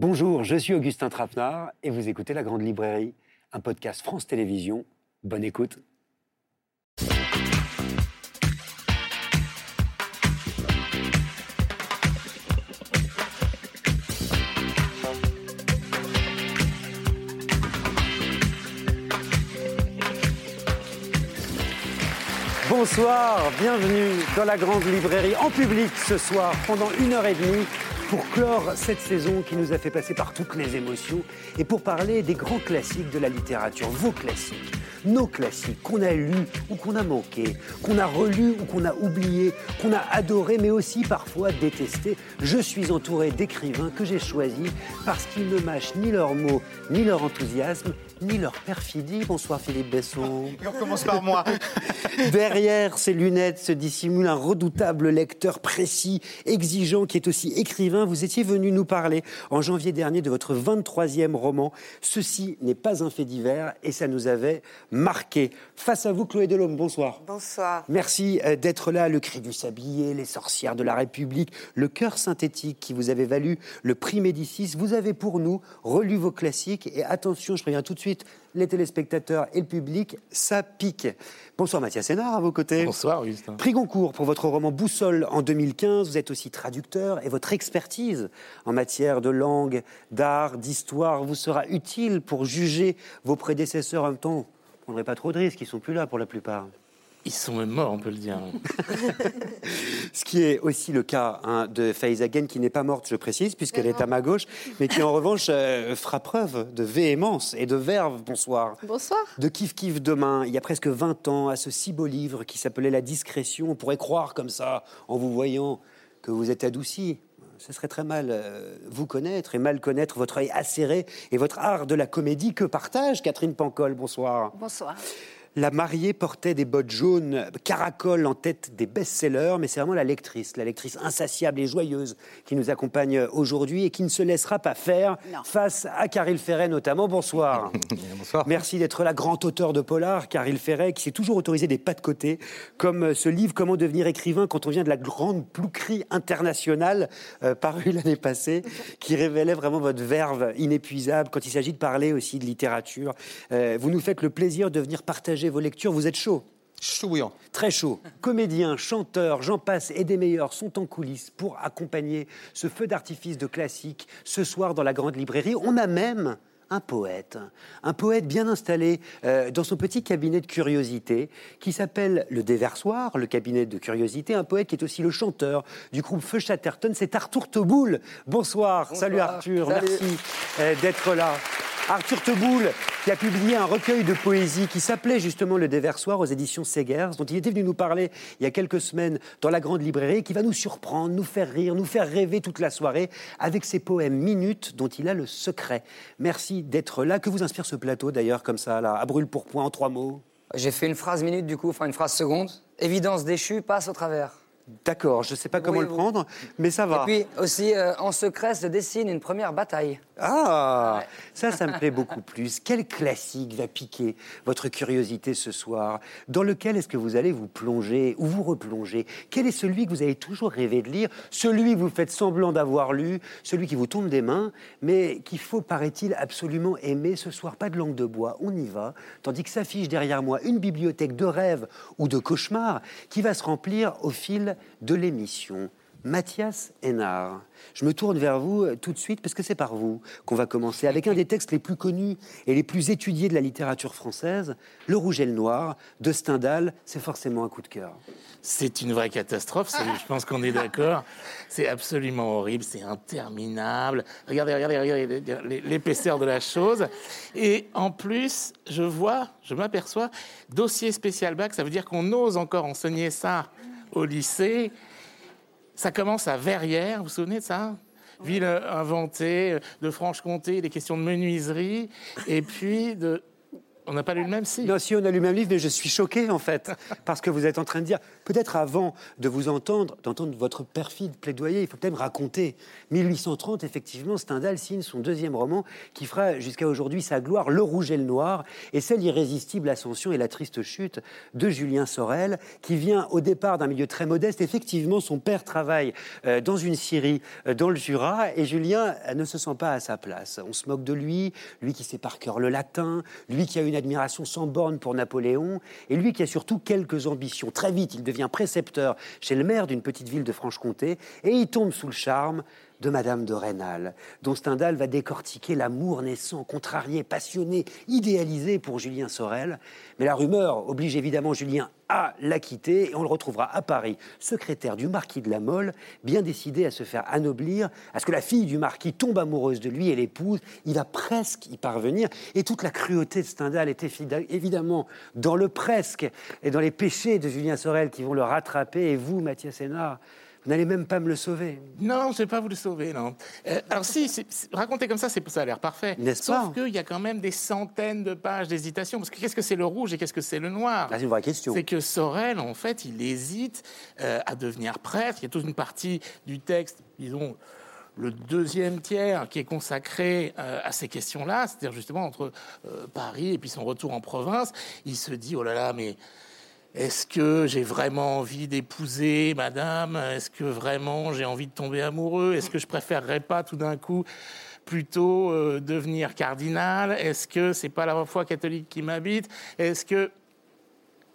Bonjour, je suis Augustin Trapenard et vous écoutez La Grande Librairie, un podcast France Télévisions. Bonne écoute. Bonsoir, bienvenue dans la grande librairie en public ce soir pendant une heure et demie pour clore cette saison qui nous a fait passer par toutes les émotions et pour parler des grands classiques de la littérature, vos classiques, nos classiques qu'on a lus ou qu'on a manqués, qu'on a relus ou qu'on a oubliés, qu'on a adorés mais aussi parfois détestés. Je suis entouré d'écrivains que j'ai choisis parce qu'ils ne mâchent ni leurs mots ni leur enthousiasme ni leur perfidie. Bonsoir Philippe Besson. on commence par moi. Derrière ces lunettes se dissimule un redoutable lecteur précis, exigeant, qui est aussi écrivain. Vous étiez venu nous parler en janvier dernier de votre 23e roman. Ceci n'est pas un fait divers et ça nous avait marqué. Face à vous, Chloé Delhomme, bonsoir. Bonsoir. Merci euh, d'être là. Le cri du sablier, les sorcières de la République, le cœur synthétique qui vous avait valu le prix Médicis. Vous avez pour nous relu vos classiques et attention, je préviens tout de suite, les téléspectateurs et le public, ça pique. Bonsoir Mathias Sénard à vos côtés. Bonsoir Augustin. Prix Goncourt pour votre roman Boussole en 2015. Vous êtes aussi traducteur et votre expertise en matière de langue, d'art, d'histoire vous sera utile pour juger vos prédécesseurs en même temps. Vous ne prendrez pas trop de risques, ils sont plus là pour la plupart. Ils sont même morts, on peut le dire. Ce qui est aussi le cas hein, de Faiza Again, qui n'est pas morte, je précise, puisqu'elle est à ma gauche, mais qui en revanche euh, fera preuve de véhémence et de verve. Bonsoir. Bonsoir. De Kif Kif demain, il y a presque 20 ans, à ce si beau livre qui s'appelait La discrétion. On pourrait croire comme ça, en vous voyant, que vous êtes adouci. Ce serait très mal euh, vous connaître et mal connaître votre œil acéré et votre art de la comédie que partage Catherine Pancol? Bonsoir. Bonsoir. La mariée portait des bottes jaunes, caracole en tête des best-sellers, mais c'est vraiment la lectrice, la lectrice insatiable et joyeuse qui nous accompagne aujourd'hui et qui ne se laissera pas faire face à Caril Ferret notamment. Bonsoir. Bonsoir. Merci d'être la grand auteur de polar, Caril Ferret, qui s'est toujours autorisé des pas de côté, comme ce livre Comment devenir écrivain quand on vient de la grande plouquerie internationale, euh, paru l'année passée, qui révélait vraiment votre verve inépuisable quand il s'agit de parler aussi de littérature. Euh, vous nous faites le plaisir de venir partager vos lectures, vous êtes chaud. Chaud bouillant. Très chaud. Comédiens, chanteurs, j'en passe et des meilleurs sont en coulisses pour accompagner ce feu d'artifice de classique ce soir dans la grande librairie. On a même un poète, un poète bien installé euh, dans son petit cabinet de curiosité qui s'appelle le Déversoir, le cabinet de curiosité, un poète qui est aussi le chanteur du groupe Feu Chatterton, c'est Arthur Teboul. Bonsoir. salut Arthur, merci euh, d'être là. Arthur Teboul, qui a publié un recueil de poésie qui s'appelait justement Le Déversoir aux éditions Segers, dont il était venu nous parler il y a quelques semaines dans la grande librairie, qui va nous surprendre, nous faire rire, nous faire rêver toute la soirée avec ses poèmes minutes dont il a le secret. Merci d'être là. Que vous inspire ce plateau d'ailleurs, comme ça, là, à brûle pour point, en trois mots? J'ai fait une phrase minute du coup, enfin une phrase seconde. Évidence déchue passe au travers. D'accord, je ne sais pas comment Oui, le oui. prendre, mais ça va. Et puis aussi, euh, en secret se dessine une première bataille. Ah, ça, ça me plaît beaucoup plus. Quel classique va piquer votre curiosité ce soir? Dans lequel est-ce que vous allez vous plonger ou vous replonger? Quel est celui que vous avez toujours rêvé de lire? Celui que vous faites semblant d'avoir lu Celui qui vous tombe des mains, mais qu'il faut, paraît-il, absolument aimer ce soir Pas de langue de bois, on y va. Tandis que s'affiche derrière moi une bibliothèque de rêves ou de cauchemars qui va se remplir au fil de l'émission. Mathias Hénard. Je me tourne vers vous euh, tout de suite parce que c'est par vous qu'on va commencer avec un des textes les plus connus et les plus étudiés de la littérature française, Le Rouge et le Noir de Stendhal. C'est forcément un coup de cœur. C'est une vraie catastrophe, je pense qu'on est d'accord. C'est absolument horrible, c'est interminable. Regardez, regardez, regardez l'épaisseur de la chose. Et en plus, je vois, je m'aperçois, dossier spécial bac, ça veut dire qu'on ose encore enseigner ça au lycée. Ça commence à Verrières, vous vous souvenez de ça? Ville euh, inventée, euh, de Franche-Comté, des questions de menuiserie, et puis de On n'a pas lu le même si. Non, si on a lu le même livre, mais je suis choqué en fait, parce que vous êtes en train de dire, peut-être avant de vous entendre, d'entendre votre perfide plaidoyer, il faut peut-être raconter. 1830, effectivement, Stendhal signe son deuxième roman qui fera jusqu'à aujourd'hui sa gloire, Le Rouge et le Noir, et c'est l'irrésistible ascension et la triste chute de Julien Sorel, qui vient au départ d'un milieu très modeste. Effectivement, son père travaille euh, dans une scierie euh, dans le Jura, et Julien euh, ne se sent pas à sa place. On se moque de lui, lui qui sait par cœur le latin, lui qui a une admiration sans borne pour Napoléon, et lui qui a surtout quelques ambitions. Très vite, il devient précepteur chez le maire d'une petite ville de Franche-Comté, et il tombe sous le charme de Madame de Rênal, dont Stendhal va décortiquer l'amour naissant, contrarié, passionné, idéalisé pour Julien Sorel. Mais la rumeur oblige évidemment Julien à la quitter et on le retrouvera à Paris, secrétaire du marquis de la Mole, bien décidé à se faire anoblir, à ce que la fille du marquis tombe amoureuse de lui et l'épouse. Il va presque y parvenir et toute la cruauté de Stendhal est évidemment dans le presque et dans les péchés de Julien Sorel qui vont le rattraper. Et vous, Mathias Sénard, vous n'allez même pas me le sauver. Non, je vais pas vous le sauver, non. Euh, alors si, raconter comme ça, c'est ça a l'air parfait. N'est-ce Sauf qu'il y a quand même des centaines de pages d'hésitation. Parce que qu'est-ce que c'est le rouge et qu'est-ce que c'est le noir? Là, c'est une vraie question. C'est que Sorel, en fait, il hésite euh, à devenir prêtre. Il y a toute une partie du texte, disons, le deuxième tiers qui est consacré euh, à ces questions-là, c'est-à-dire justement entre euh, Paris et puis son retour en province. Il se dit, oh là là, mais est-ce que j'ai vraiment envie d'épouser madame? Est-ce que vraiment j'ai envie de tomber amoureux? Est-ce que je préférerais pas tout d'un coup plutôt euh, devenir cardinal? Est-ce que c'est pas la foi catholique qui m'habite? Est-ce que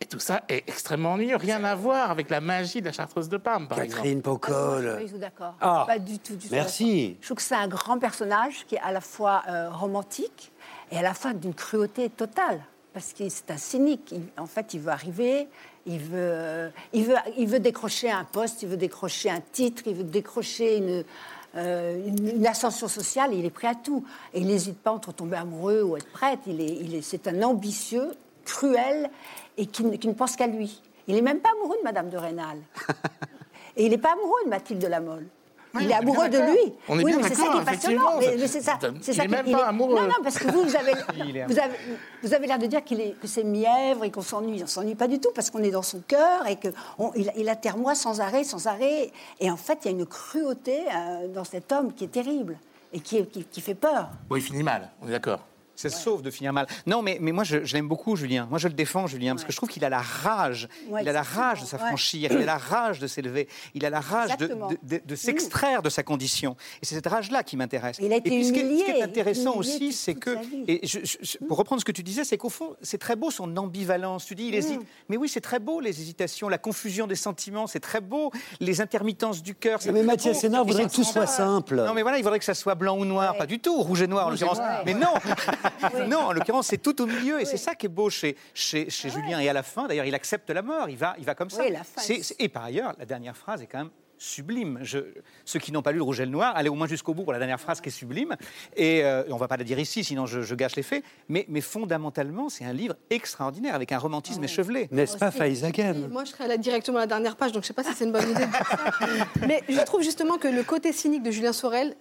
et tout ça est extrêmement ennuyeux, rien à voir avec la magie de la Chartreuse de Parme, par exemple. Catherine Ah je suis Pocol. pas du tout d'accord. Ah, pas du tout, du tout merci. Je trouve que c'est un grand personnage qui est à la fois euh, romantique et à la fois d'une cruauté totale. Parce que c'est un cynique. Il- en fait, il veut arriver, il veut, il, veut, il veut décrocher un poste, il veut décrocher un titre, il veut décrocher une, euh, une, une ascension sociale. il est prêt à tout. Et il n'hésite pas entre tomber amoureux ou être prêtre. Il est, il est, c'est un ambitieux, cruel et qui, ne- qui ne pense qu'à lui. Il n'est même pas amoureux de Madame de Rênal. Et il n'est pas amoureux de Mathilde de la Mole. Oui, il on est amoureux de lui. On est oui, bien mais c'est ça qui est passionnant. Mais, mais c'est ça. Il C'est ça est qui- même il pas est- amoureux. Non, non, parce que vous, vous avez, Il vous avez, vous avez l'air de dire qu'il est, que c'est mièvre et qu'on s'ennuie. On s'ennuie pas du tout parce qu'on est dans son cœur et qu'il il, il attermoie sans arrêt, sans arrêt. Et en fait, il y a une cruauté euh, dans cet homme qui est terrible et qui, est- qui, qui fait peur. Bon, il finit mal, on est d'accord. C'est sauf de finir mal. Non, mais, mais moi, je, je l'aime beaucoup, Julien. Moi, je le défends, Julien, parce que je trouve qu'il a la rage. Ouais, il a la rage de ouais. s'affranchir. Il a la rage de s'élever. Il a la rage de, Exactement. de- de- de s'extraire de sa condition. Et c'est cette rage-là qui m'intéresse. Il a été et puis, ce qui est- ce qui humilié, est intéressant humilié aussi, c'est que. sa vie. Et je- je- je- pour reprendre ce que tu disais, c'est qu'au fond, c'est très beau son ambivalence. Tu dis, il hésite. Mais oui, c'est très beau, les hésitations, la confusion des sentiments. C'est très beau. Les intermittences du cœur. Mais Mathias. Sénard voudrait ça que tout soit simple. Non, mais voilà, il faudrait que ça soit blanc ou noir. Pas du tout, rouge et noir en l'occurrence. Mais non Non, en l'occurrence, c'est tout au milieu. Et c'est ça qui est beau chez, chez, chez Julien. Et à la fin, d'ailleurs, il accepte la mort. Il va, il va comme ça. Oui, la et par ailleurs, la dernière phrase est quand même sublime. Je, ceux qui n'ont pas lu le Rouge et le Noir, allez au moins jusqu'au bout pour la dernière phrase qui est sublime. Et euh, on va pas la dire ici, sinon je, je gâche les faits. Mais, mais fondamentalement, c'est un livre extraordinaire avec un romantisme échevelé. N'est-ce pas. Faiza Ghem Moi, je serais là directement à la dernière page, donc je ne sais pas si c'est une bonne idée de dire ça. Mais je trouve justement que le côté cynique de Julien Sorel,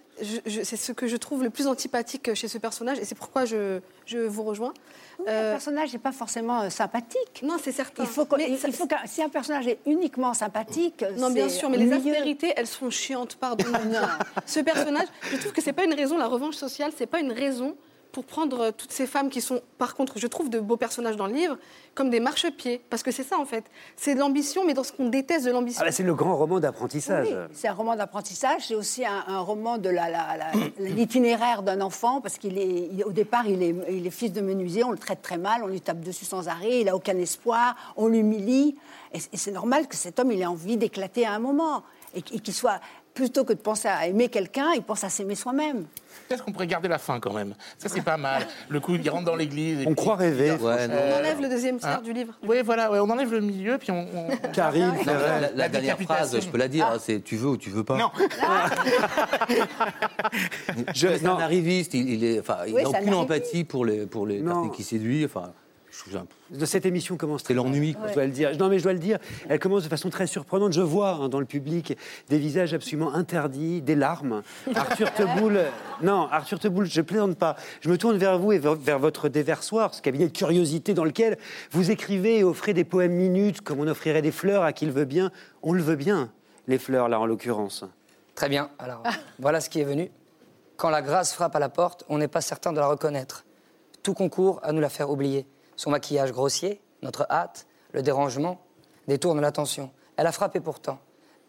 c'est ce que je trouve le plus antipathique chez ce personnage, et c'est pourquoi je, je vous rejoins. Le Euh, personnage n'est pas forcément euh, sympathique. non, c'est certain. Il faut, Mais il ça- faut que si un personnage est uniquement sympathique, Non, bien sûr, mais les aspérités, elles sont chiantes, pardon. Ce personnage, je trouve que c'est pas une raison, la revanche sociale, c'est pas une raison pour prendre euh, toutes ces femmes qui sont, par contre, je trouve de beaux personnages dans le livre, comme des marchepieds. Parce que c'est ça, en fait. C'est de l'ambition, mais dans ce qu'on déteste de l'ambition. Ah bah, C'est le grand roman d'apprentissage. Oui, c'est un roman d'apprentissage, c'est aussi un, un roman de la- la- la- l'itinéraire d'un enfant, parce qu'il est, il- au départ, il est, il est fils de menuisier, on le traite très mal, on lui tape dessus sans arrêt, il n'a aucun espoir, on l'humilie. Et, c'est normal que cet homme, il ait envie d'éclater à un moment. Et qu'il soit, plutôt que de penser à aimer quelqu'un, il pense à s'aimer soi-même. Peut-être qu'on pourrait garder la fin quand même. Ça, c'est pas mal. Le coup, il rentre dans l'église. On puis- croit rêver. Ouais. On enlève le deuxième tiers hein. du livre. Oui, voilà, ouais, on enlève le milieu, puis on. on- Karine Non, la, la La dernière phrase, je peux la dire, hein, c'est tu veux ou tu veux pas. Non. Je- C'est non. un arriviste, il, il est, enfin, il Oui, n'a aucune empathie pour les, pour les Non. personnes qui séduisent. Enfin, De cette émission commence très C'est l'ennui, quoi. Je dois le dire. Non, mais je dois le dire. Elle commence de façon très surprenante. Je vois hein, dans le public des visages absolument interdits, des larmes. Arthur Teboul, non, Arthur Teboul, je plaisante pas. Je me tourne vers vous et vers, vers votre déversoir, ce cabinet de curiosité dans lequel vous écrivez et offrez des poèmes minutes, comme on offrirait des fleurs à qui le veut bien. On le veut bien, les fleurs là en l'occurrence. Très bien. Alors, voilà ce qui est venu. Quand la grâce frappe à la porte, on n'est pas certain de la reconnaître. Tout concourt à nous la faire oublier. Son maquillage grossier, notre hâte, le dérangement, détournent l'attention. Elle a frappé pourtant.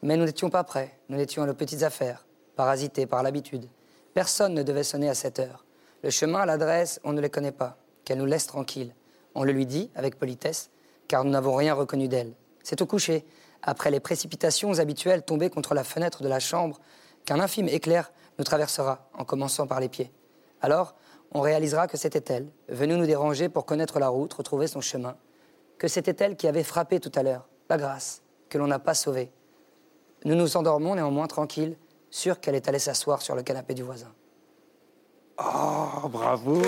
Mais nous n'étions pas prêts. Nous n'étions à nos petites affaires, parasités par l'habitude. Personne ne devait sonner à cette heure. Le chemin, l'adresse, on ne les connaît pas. Qu'elle nous laisse tranquilles. On le lui dit avec politesse, car nous n'avons rien reconnu d'elle. C'est au coucher, après les précipitations habituelles tombées contre la fenêtre de la chambre, qu'un infime éclair nous traversera, en commençant par les pieds. Alors, on réalisera que c'était elle, venue nous déranger pour connaître la route, retrouver son chemin, que c'était elle qui avait frappé tout à l'heure, la grâce, que l'on n'a pas sauvée. Nous nous endormons néanmoins tranquilles, sûrs qu'elle est allée s'asseoir sur le canapé du voisin. Oh, bravo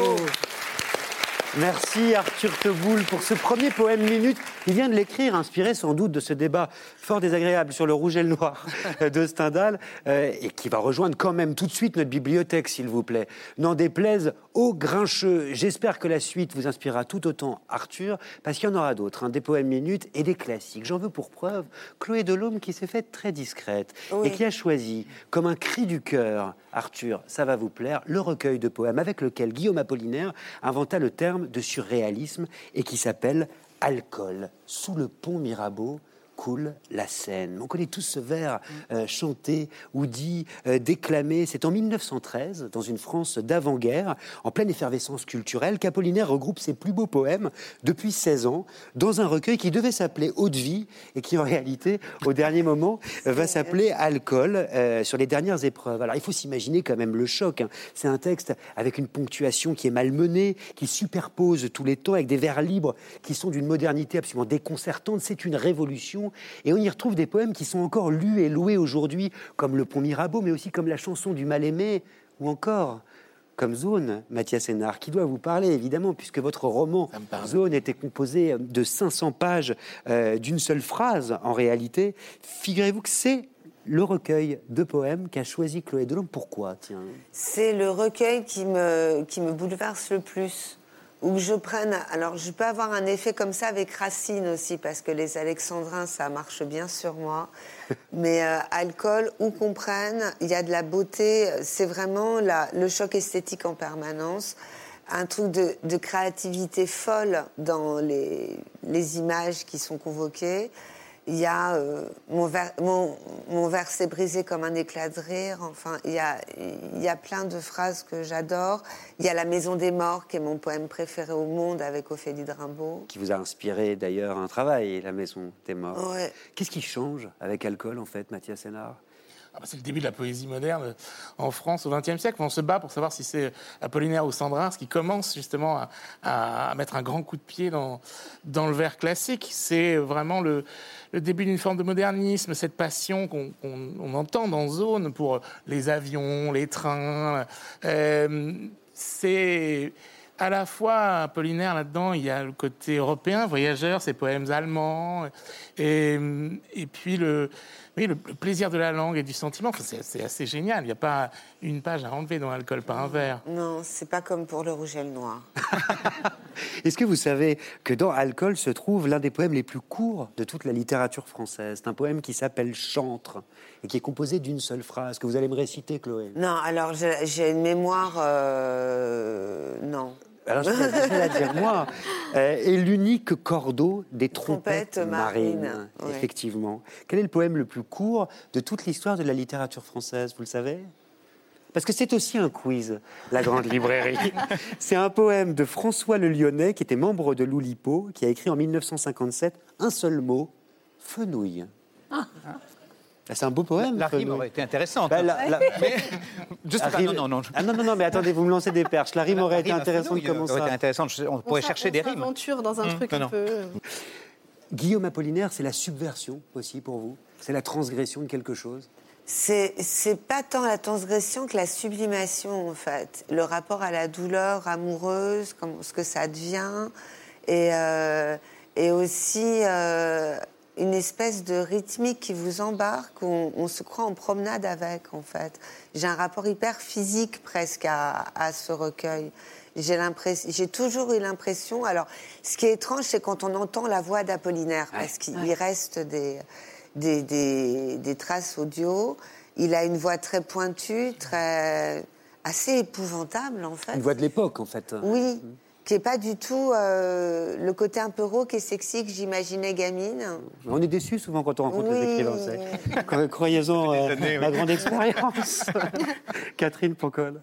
Merci Arthur Teboul pour ce premier poème minute. Il vient de l'écrire, inspiré sans doute de ce débat fort désagréable sur le rouge et le noir de Stendhal, euh, et qui va rejoindre quand même tout de suite notre bibliothèque, s'il vous plaît. N'en déplaise aux grincheux. J'espère que la suite vous inspirera tout autant, Arthur, parce qu'il y en aura d'autres, hein, des poèmes minutes et des classiques. J'en veux pour preuve Chloé Delhomme qui s'est faite très discrète et qui a choisi, comme un cri du cœur, Arthur, ça va vous plaire, le recueil de poèmes avec lequel Guillaume Apollinaire inventa le terme de surréalisme et qui s'appelle Alcool. Sous le pont Mirabeau coule la Seine. On connaît tous ce vers euh, chanté ou dit, euh, déclamé. C'est en 1913, dans une France d'avant-guerre, en pleine effervescence culturelle, qu'Apollinaire regroupe ses plus beaux poèmes depuis 16 ans dans un recueil qui devait s'appeler Eau de vie et qui en réalité, au dernier moment, euh, va s'appeler Alcool sur les dernières épreuves. Alors il faut s'imaginer quand même le choc. hein. C'est un texte avec une ponctuation qui est malmenée, qui superpose tous les temps avec des vers libres qui sont d'une modernité absolument déconcertante. C'est une révolution. Et on y retrouve des poèmes qui sont encore lus et loués aujourd'hui, comme Le Pont Mirabeau, mais aussi comme la chanson du mal-aimé, ou encore comme Zone, Mathias Hénard, qui doit vous parler évidemment, puisque votre roman. Zone était composé de 500 pages euh, d'une seule phrase en réalité. Figurez-vous que c'est le recueil de poèmes qu'a choisi Chloé Delhomme. Pourquoi Tiens? C'est le recueil qui me, qui me bouleverse le plus. Où je prenne. Alors, je peux avoir un effet comme ça avec Racine aussi, parce que les Alexandrins, ça marche bien sur moi. Mais euh, alcool, où qu'on prenne, il y a de la beauté. C'est vraiment la- le choc esthétique en permanence. Un truc de, de créativité folle dans les, les images qui sont convoquées. Il y a euh, mon, ver- mon, mon verre s'est brisé comme un éclat de rire. Enfin, il y a, il y a plein de phrases que j'adore. Il y a La Maison des Morts, qui est mon poème préféré au monde avec Ophélie de Rimbaud. Qui vous a inspiré d'ailleurs un travail, La Maison des Morts. Ouais. Qu'est-ce qui change avec Alcool en fait, Mathias Hénard? Ah bah, c'est le début de la poésie moderne en France au XXe siècle. On se bat pour savoir si c'est Apollinaire ou Sandrin, ce qui commence justement à, à- à mettre un grand coup de pied dans, dans le vers classique. C'est vraiment le, le début d'une forme de modernisme, cette passion qu'on qu'on- on entend dans Zone pour les avions, les trains. Euh, c'est à la fois Apollinaire là-dedans, il y a le côté européen, voyageur, ses poèmes allemands, et puis le, oui, le, le plaisir de la langue et du sentiment. Enfin, c'est assez génial. Il n'y a pas une page à enlever dans Alcool par un verre. Non, c'est pas comme pour le rouge et le noir. Est-ce que vous savez que dans Alcool se trouve l'un des poèmes les plus courts de toute la littérature française? C'est un poème qui s'appelle Chantre et qui est composé d'une seule phrase que vous allez me réciter, Chloé. Non, alors j'ai j'ai une mémoire. euh, non. Alors je vais je vais la dire moi. Euh, et l'unique cordeau des trompettes, Trompettes marines. marines, ouais. Effectivement. Quel est le poème le plus court de toute l'histoire de la littérature française Vous le savez? Parce que c'est aussi un quiz, la grande librairie. C'est un poème de François Le Lyonnais, qui était membre de l'Oulipo, qui a écrit en 1957 un seul mot, fenouil. Ah, C'est un beau poème. La rime aurait été intéressante. Bah, la- la- Mais je sais la pas, rime- non, non, Ah non, non, non, mais attendez, vous me lancez des perches. La rime aurait été La rime à intéressante comment aurait été ça intéressante. On pourrait On chercher des on rimes. s'aventure dans un truc non, un peu. Guillaume Apollinaire, c'est la subversion aussi pour vous C'est la transgression de quelque chose C'est pas tant la transgression que la sublimation, en fait. Le rapport à la douleur amoureuse, comment, ce que ça devient. et, euh, et aussi euh, une espèce de rythmique qui vous embarque, on, on se croit en promenade avec, en fait. J'ai un rapport hyper physique presque à, à ce recueil. J'ai toujours eu l'impression. Alors, ce qui est étrange, c'est quand on entend la voix d'Apollinaire, parce qu'il ouais. reste des, des, des, des traces audio. Il a une voix très pointue, très assez épouvantable en fait. Une voix de l'époque, en fait. Oui, qui est pas du tout euh, le côté un peu rauque et sexy que j'imaginais gamine. On est déçu souvent quand on rencontre les Oui. écrivains. savez. Cro- Croyez-en, euh, oui. ma grande expérience. Catherine Pancol.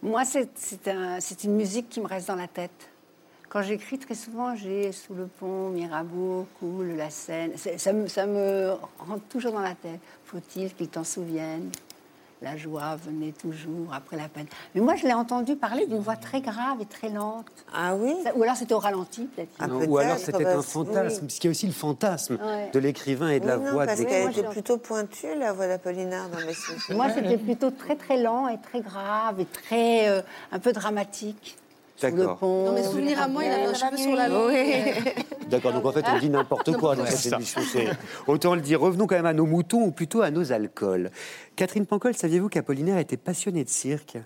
Moi, c'est c'est un- c'est une musique qui me reste dans la tête. Quand j'écris, très souvent, j'ai Sous le pont, Mirabeau, coule la Seine. Ça me, ça me rentre toujours dans la tête. Faut-il qu'il t'en souvienne La joie venait toujours après la peine. Mais moi, je l'ai entendu parler d'une voix très grave et très lente. Ah oui? Ça- Ou alors c'était au ralenti, peut-être. Ah, ou alors c'était bah, un fantasme, oui. parce qu'il y a aussi le fantasme Ouais. de l'écrivain et de la non, voix de parce l'écrivain. qu'elle Moi, était plutôt pointue, la voix d'Apollinaire dans mes. Moi, c'était plutôt très très lent et très grave et très euh, un peu dramatique. Sous le D'accord. pont. Dans mes souvenirs à moi, il avait un cheveu sur la langue. D'accord, donc en fait, on dit n'importe quoi dans cette émission. Autant le dire. Revenons quand même à nos moutons, ou plutôt à nos alcools. Catherine Pancol, saviez-vous qu'Apollinaire était passionné de cirque?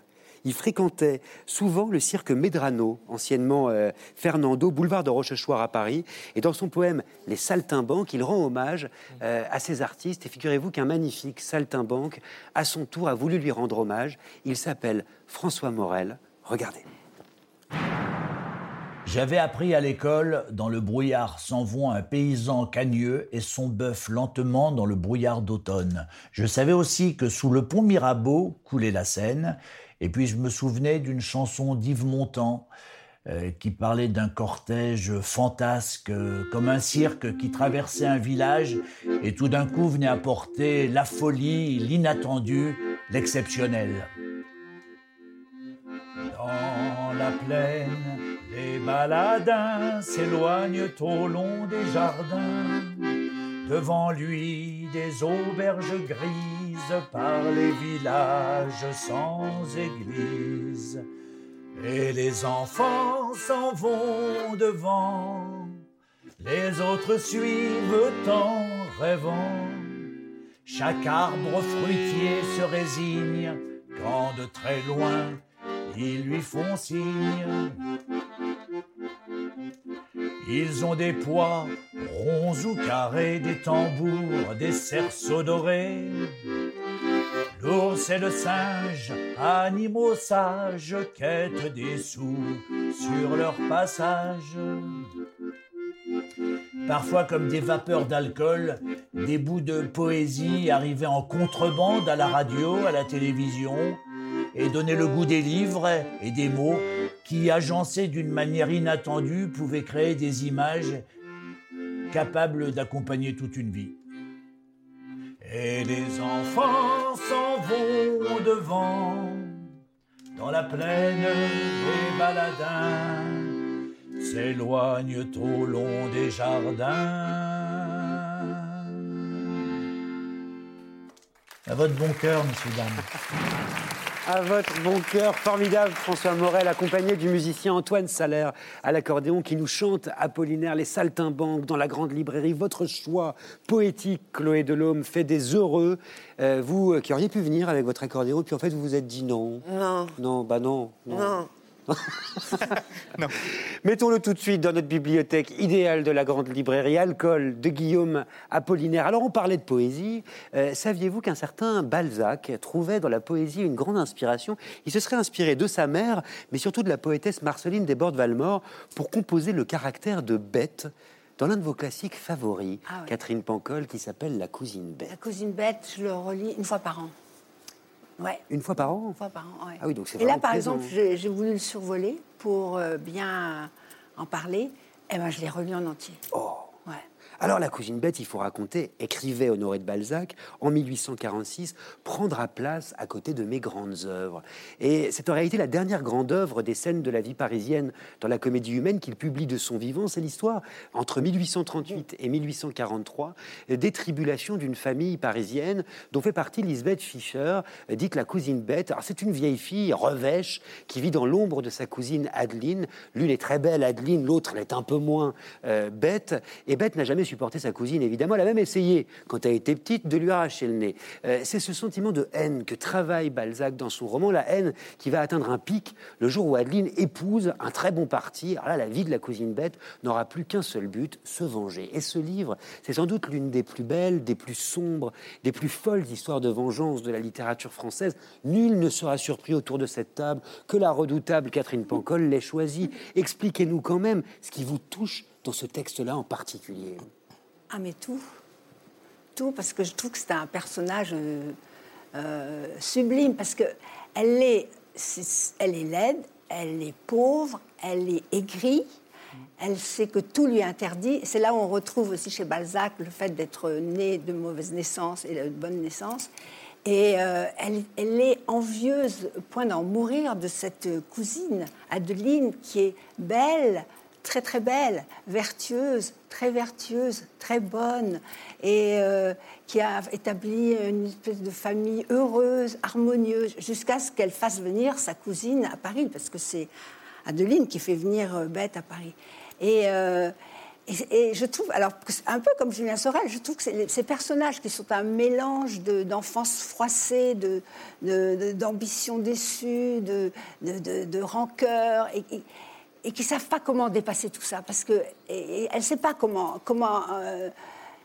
Il fréquentait souvent le cirque Medrano, anciennement euh, Fernando, boulevard de Rochechouart à Paris. Et dans son poème Les Saltimbanques, il rend hommage euh, à ces artistes. Et figurez-vous qu'un magnifique saltimbanque, à son tour, a voulu lui rendre hommage. Il s'appelle François Morel. Regardez. J'avais appris à l'école, dans le brouillard s'en vont un paysan cagneux et son bœuf lentement dans le brouillard d'automne. Je savais aussi que sous le pont Mirabeau coulait la Seine, et puis je me souvenais d'une chanson d'Yves Montand euh, qui parlait d'un cortège fantasque, comme un cirque qui traversait un village et tout d'un coup venait apporter la folie, l'inattendu, l'exceptionnel. La plaine, les baladins s'éloignent au long des jardins. Devant lui, des auberges grises par les villages sans église. Et les enfants s'en vont devant, les autres suivent en rêvant. Chaque arbre fruitier se résigne quand de très loin ils lui font signe. Ils ont des pois ronds ou carrés, des tambours, des cerceaux dorés. L'ours et le singe, animaux sages, quêtent des sous sur leur passage. Parfois comme des vapeurs d'alcool, des bouts de poésie arrivaient en contrebande à la radio, à la télévision, et donnaient le goût des livres et des mots qui, agencés d'une manière inattendue, pouvaient créer des images capables d'accompagner toute une vie. Et les enfants s'en vont devant, dans la plaine des baladins, s'éloignent au long des jardins. À votre bon cœur, messieurs, dames. À votre bon cœur, formidable François Morel, accompagné du musicien Antoine Salaire à l'accordéon qui nous chante Apollinaire, les saltimbanques dans la grande librairie. Votre choix poétique, Chloé Delhomme, fait des heureux. Euh, vous euh, qui auriez pu venir avec votre accordéon, puis en fait vous vous êtes dit non. Non, Non, bah non. non. Mettons-le tout de suite dans notre bibliothèque idéale de la grande librairie Alcool de Guillaume Apollinaire. Alors on parlait de poésie. Euh, Saviez-vous qu'un certain Balzac trouvait dans la poésie une grande inspiration? Il se serait inspiré de sa mère, mais surtout de la poétesse Marceline Desbordes-Valmore pour composer le caractère de bête dans l'un de vos classiques favoris, Ah. Catherine Pancol, qui s'appelle La cousine bête. La cousine bête, je le relis une fois par an. Ouais. Une fois par an Une fois par an, ouais. Ah oui, donc c'est Et là, par présent. exemple, j'ai voulu le survoler pour euh, bien en parler. Et ben, je l'ai relu en entier. Oh. Alors la cousine bête, il faut raconter, écrivait Honoré de Balzac en 1846, prendra place à côté de mes grandes œuvres. Et c'est en réalité la dernière grande œuvre des scènes de la vie parisienne dans la comédie humaine qu'il publie de son vivant. C'est l'histoire entre 1838 et 1843 des tribulations d'une famille parisienne dont fait partie Lisbeth Fischer, dite la cousine bête. C'est une vieille fille revêche qui vit dans l'ombre de sa cousine Adeline. L'une est très belle, Adeline, l'autre l'est un peu moins euh, bête. Et bête n'a jamais supporté sa cousine, évidemment. Elle a même essayé, quand elle était petite, de lui arracher le nez. Euh, c'est ce sentiment de haine que travaille Balzac dans son roman, la haine qui va atteindre un pic le jour où Adeline épouse un très bon parti. Alors là, la vie de la cousine bête n'aura plus qu'un seul but, se venger. Et ce livre, c'est sans doute l'une des plus belles, des plus sombres, des plus folles histoires de vengeance de la littérature française. Nul ne sera surpris autour de cette table que la redoutable Catherine Pancol l'ait choisi. Expliquez-nous quand même ce qui vous touche dans ce texte-là en particulier. Ah, mais tout. Tout, parce que je trouve que c'est un personnage euh, euh, sublime, parce que elle est, elle est laide, elle est pauvre, elle est aigrie, elle sait que tout lui est interdit. C'est là où on retrouve aussi chez Balzac le fait d'être né de mauvaise naissance et de bonne naissance. Et euh, elle, elle est envieuse, point d'en mourir, de cette cousine, Adeline, qui est belle, très très belle, vertueuse, très vertueuse, très bonne, et euh, qui a établi une espèce de famille heureuse, harmonieuse, jusqu'à ce qu'elle fasse venir sa cousine à Paris, parce que c'est Adeline qui fait venir euh, Bête à Paris. Et, euh, et, je trouve, alors un peu comme Julien Sorel, je trouve que ces personnages qui sont un mélange de- d'enfance froissée, d'ambition déçue, de, de, de- de rancœur, et, et- qui ne savent pas comment dépasser tout ça, parce que et- et elle ne sait pas comment... comment euh,